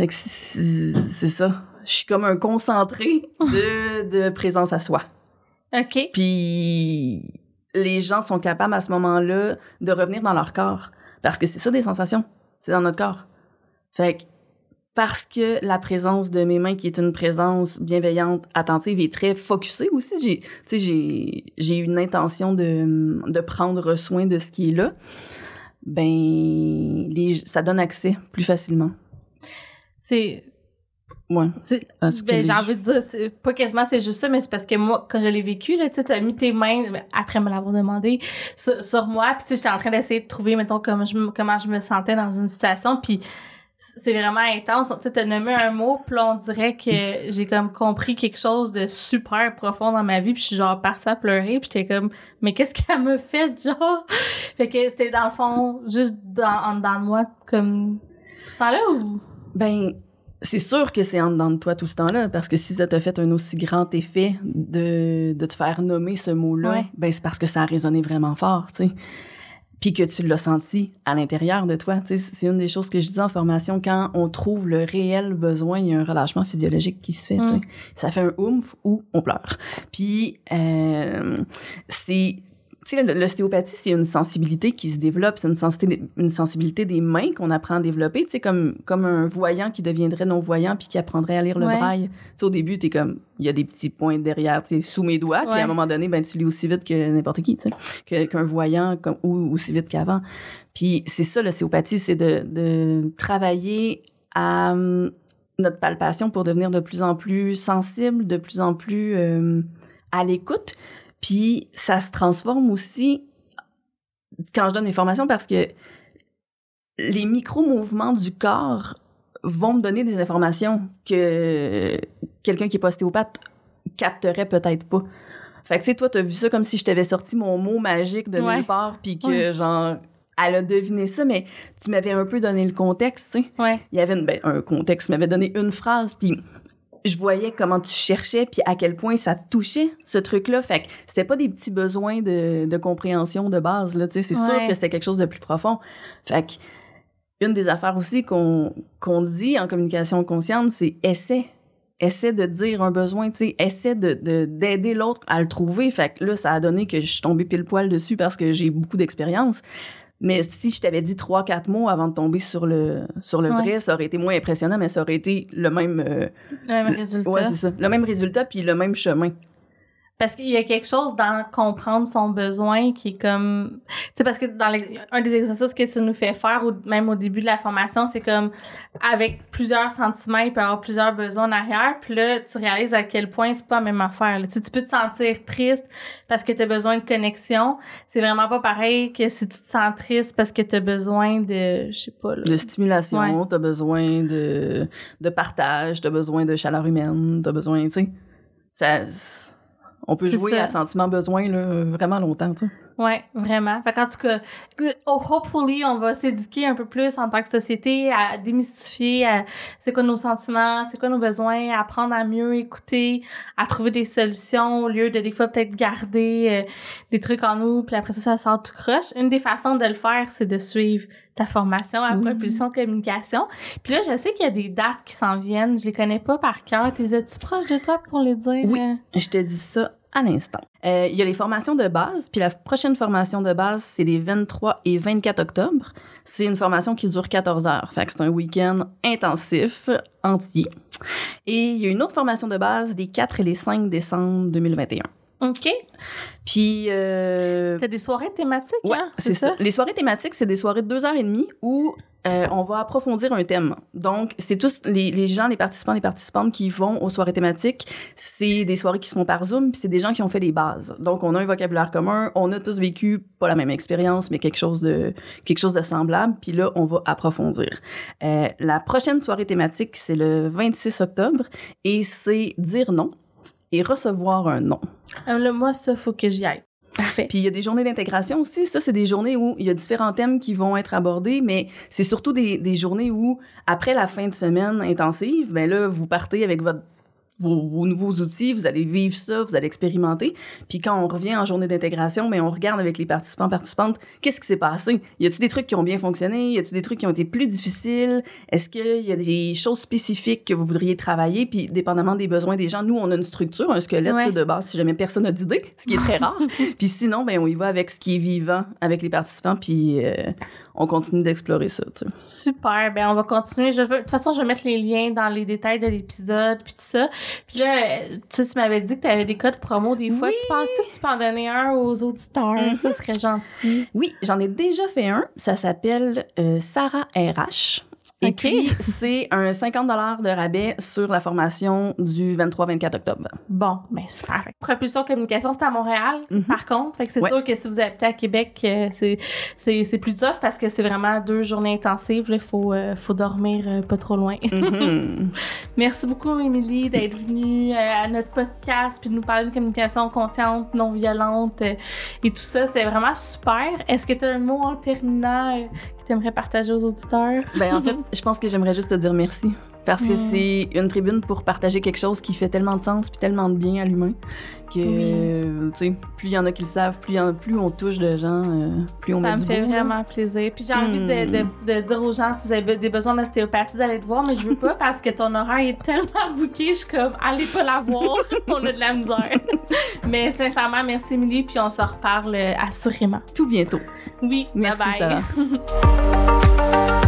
C'est ça. Je suis comme un concentré de, de présence à soi. OK. Puis les gens sont capables à ce moment-là de revenir dans leur corps. Parce que c'est ça des sensations. C'est dans notre corps. Fait que parce que la présence de mes mains, qui est une présence bienveillante, attentive et très focusée aussi, j'ai, tu sais, j'ai, j'ai une intention de, de prendre soin de ce qui est là. Ben, les, ça donne accès plus facilement. C'est. Ouais. c'est- Ben, j'ai envie de dire, c'est pas quasiment c'est juste ça, mais c'est parce que moi, quand je l'ai vécu, là, tu t'as mis tes mains, ben, après me l'avoir demandé, sur, sur moi, puis tu sais, j'étais en train d'essayer de trouver, mettons, comment je, me- comment je me sentais dans une situation, puis c'est vraiment intense. Tu sais, t'as nommé un mot, puis on dirait que j'ai comme compris quelque chose de super profond dans ma vie, puis je suis genre partie à pleurer, puis j'étais comme, mais qu'est-ce qu'elle me fait, genre? Fait que c'était dans le fond, juste dans, en dedans de moi, comme, tout ça là ou? Ben, c'est sûr que c'est en dedans de toi tout ce temps-là, parce que si ça t'a fait un aussi grand effet de, de te faire nommer ce mot-là, Ouais. ben c'est parce que ça a résonné vraiment fort, tu sais. Puis que tu l'as senti à l'intérieur de toi. Tu sais, c'est une des choses que je dis en formation, quand on trouve le réel besoin, il y a un relâchement physiologique qui se fait, tu sais. Mm. Ça fait un oomph ou on pleure. Puis, euh, c'est... L'ostéopathie, c'est une sensibilité qui se développe, c'est une sensibilité, une sensibilité des mains qu'on apprend à développer, tu sais, comme, comme un voyant qui deviendrait non-voyant puis qui apprendrait à lire le Ouais. braille. Tu sais, au début, t'es comme, il y a des petits points derrière, tu sais, sous mes doigts, puis à un moment donné, ben, tu lis aussi vite que n'importe qui, tu sais, qu'un voyant, comme, ou aussi vite qu'avant. Puis c'est ça, l'ostéopathie, c'est de, de travailler à hum, notre palpation pour devenir de plus en plus sensible, de plus en plus euh, à l'écoute. Puis ça se transforme aussi quand je donne mes formations parce que les micro-mouvements du corps vont me donner des informations que quelqu'un qui est pas ostéopathe capterait peut-être pas. Fait que, tu sais, toi, t'as vu ça comme si je t'avais sorti mon mot magique de Ouais. nulle part, puis que, Ouais. genre, elle a deviné ça, mais tu m'avais un peu donné le contexte, tu sais Ouais. il y avait une- ben, un contexte, tu m'avais donné une phrase, puis je voyais comment tu cherchais, puis à quel point ça touchait, ce truc-là. Fait que c'était pas des petits besoins de, de compréhension de base, là, tu sais, c'est sûr que c'était quelque chose de plus profond. Fait que une des affaires aussi qu'on qu'on dit en communication consciente, c'est essaie. Essaie de dire un besoin, tu sais, essaie de de- d'aider l'autre à le trouver. Fait que là, ça a donné que je suis tombée pile poil dessus parce que j'ai beaucoup d'expérience. Mais si je t'avais dit trois, quatre mots avant de tomber sur le, sur le Ouais. vrai, ça aurait été moins impressionnant, mais ça aurait été le même, euh, Le même résultat. ouais, c'est ça, le même résultat puis le même chemin. Parce qu'il y a quelque chose dans comprendre son besoin qui est comme... Tu sais, parce que dans les- un des exercices que tu nous fais faire, ou même au début de la formation, c'est comme avec plusieurs sentiments, il peut y avoir plusieurs besoins en arrière. Puis là, tu réalises à quel point c'est pas la même affaire. Tu sais, tu peux te sentir triste parce que tu as besoin de connexion. C'est vraiment pas pareil que si tu te sens triste parce que tu as besoin de... Je sais pas, là. De stimulation, Ouais. t'as besoin de, de partage, t'as besoin de chaleur humaine, t'as besoin, tu sais. Ça, on peut jouer ça. à sentiment-besoin là, vraiment longtemps. Ouais, vraiment. Fait qu'en tout cas, oh, hopefully, on va s'éduquer un peu plus en tant que société à démystifier à c'est quoi nos sentiments, c'est quoi nos besoins, à apprendre à mieux écouter, à trouver des solutions au lieu de des fois peut-être garder euh, des trucs en nous, puis après ça, ça sort tout croche. Une des façons de le faire, c'est de suivre ta formation à propulsion communication. Puis là, je sais qu'il y a des dates qui s'en viennent. Je les connais pas par cœur. T'es tu proche de toi pour les dire? Oui. euh? Je te dis ça à l'instant. Euh, Il y a les formations de base, puis la prochaine formation de base, c'est les 23 et 24 octobre. C'est une formation qui dure 14 heures. Fait que c'est un week-end intensif, entier. Et il y a une autre formation de base des 4 et les 5 décembre 2021. OK. Puis... Euh, T'as des soirées thématiques, Ouais, hein? c'est ça? Les soirées thématiques, c'est des soirées de deux heures et demie où euh, on va approfondir un thème. Donc, c'est tous les, les gens, les participants, les participantes qui vont aux soirées thématiques. C'est des soirées qui se font par Zoom, puis c'est des gens qui ont fait les bases. Donc, on a un vocabulaire commun, on a tous vécu pas la même expérience, mais quelque chose de quelque chose de semblable. Puis là, on va approfondir. Euh, la prochaine soirée thématique, c'est le 26 octobre, et c'est dire non. et recevoir un non. Euh, là, moi, ça, faut que j'y aille. Parfait. Puis il y a des journées d'intégration aussi. Ça, c'est des journées où il y a différents thèmes qui vont être abordés, mais c'est surtout des, des journées où, après la fin de semaine intensive, ben là, vous partez avec votre vos, nouveaux outils, vous allez vivre ça, vous allez expérimenter. Puis quand on revient en journée d'intégration, mais on regarde avec les participants, participantes, qu'est-ce qui s'est passé? Y a-t-il des trucs qui ont bien fonctionné? Y a-t-il des trucs qui ont été plus difficiles? Est-ce qu'il y a des choses spécifiques que vous voudriez travailler? Puis dépendamment des besoins des gens, nous, on a une structure, un squelette de base, si jamais personne n'a d'idée, ce qui est très rare. puis sinon, ben on y va avec ce qui est vivant avec les participants, puis euh, on continue d'explorer ça. Tu Super, ben on va continuer. Je de toute façon, je vais mettre les liens dans les détails de l'épisode, puis tout ça. Puis là, tu, tu m'avais dit que tu avais des codes promo des fois. Tu penses que tu peux en donner un aux auditeurs? Mm-hmm. Ça serait gentil. Oui, j'en ai déjà fait un. Ça s'appelle euh, Sarah RH. Et puis, c'est un 50 de rabais sur la formation du 23-24 octobre. Bon, ben super. Propulsion Communication, c'est à Montréal, mm-hmm. par contre. Fait que c'est sûr que si vous habitez à Québec, euh, c'est plus tough parce que c'est vraiment deux journées intensives. Il faut, euh, faut dormir euh, pas trop loin. Mm-hmm. Merci beaucoup, Émilie, d'être venue à notre podcast puis de nous parler de communication consciente, non violente et tout ça. C'est vraiment super. Est-ce que tu as un mot en terminant tu aimerais partager aux auditeurs? ben, en fait, je pense que j'aimerais juste te dire merci. Parce que c'est une tribune pour partager quelque chose qui fait tellement de sens puis tellement de bien à l'humain que, tu sais, plus il y en a qui le savent, plus, plus on touche de gens, euh, plus on Ça met me fait vraiment plaisir. Puis j'ai envie de, hmm. de, dire aux gens, si vous avez des besoins d'ostéopathie, d'aller te voir, mais je veux pas parce que ton horaire est tellement bouqué, je suis comme, allez pas la voir, on a de la misère. mais sincèrement, merci Émilie, puis on se reparle euh, assurément. Tout bientôt. Oui, merci bye bye.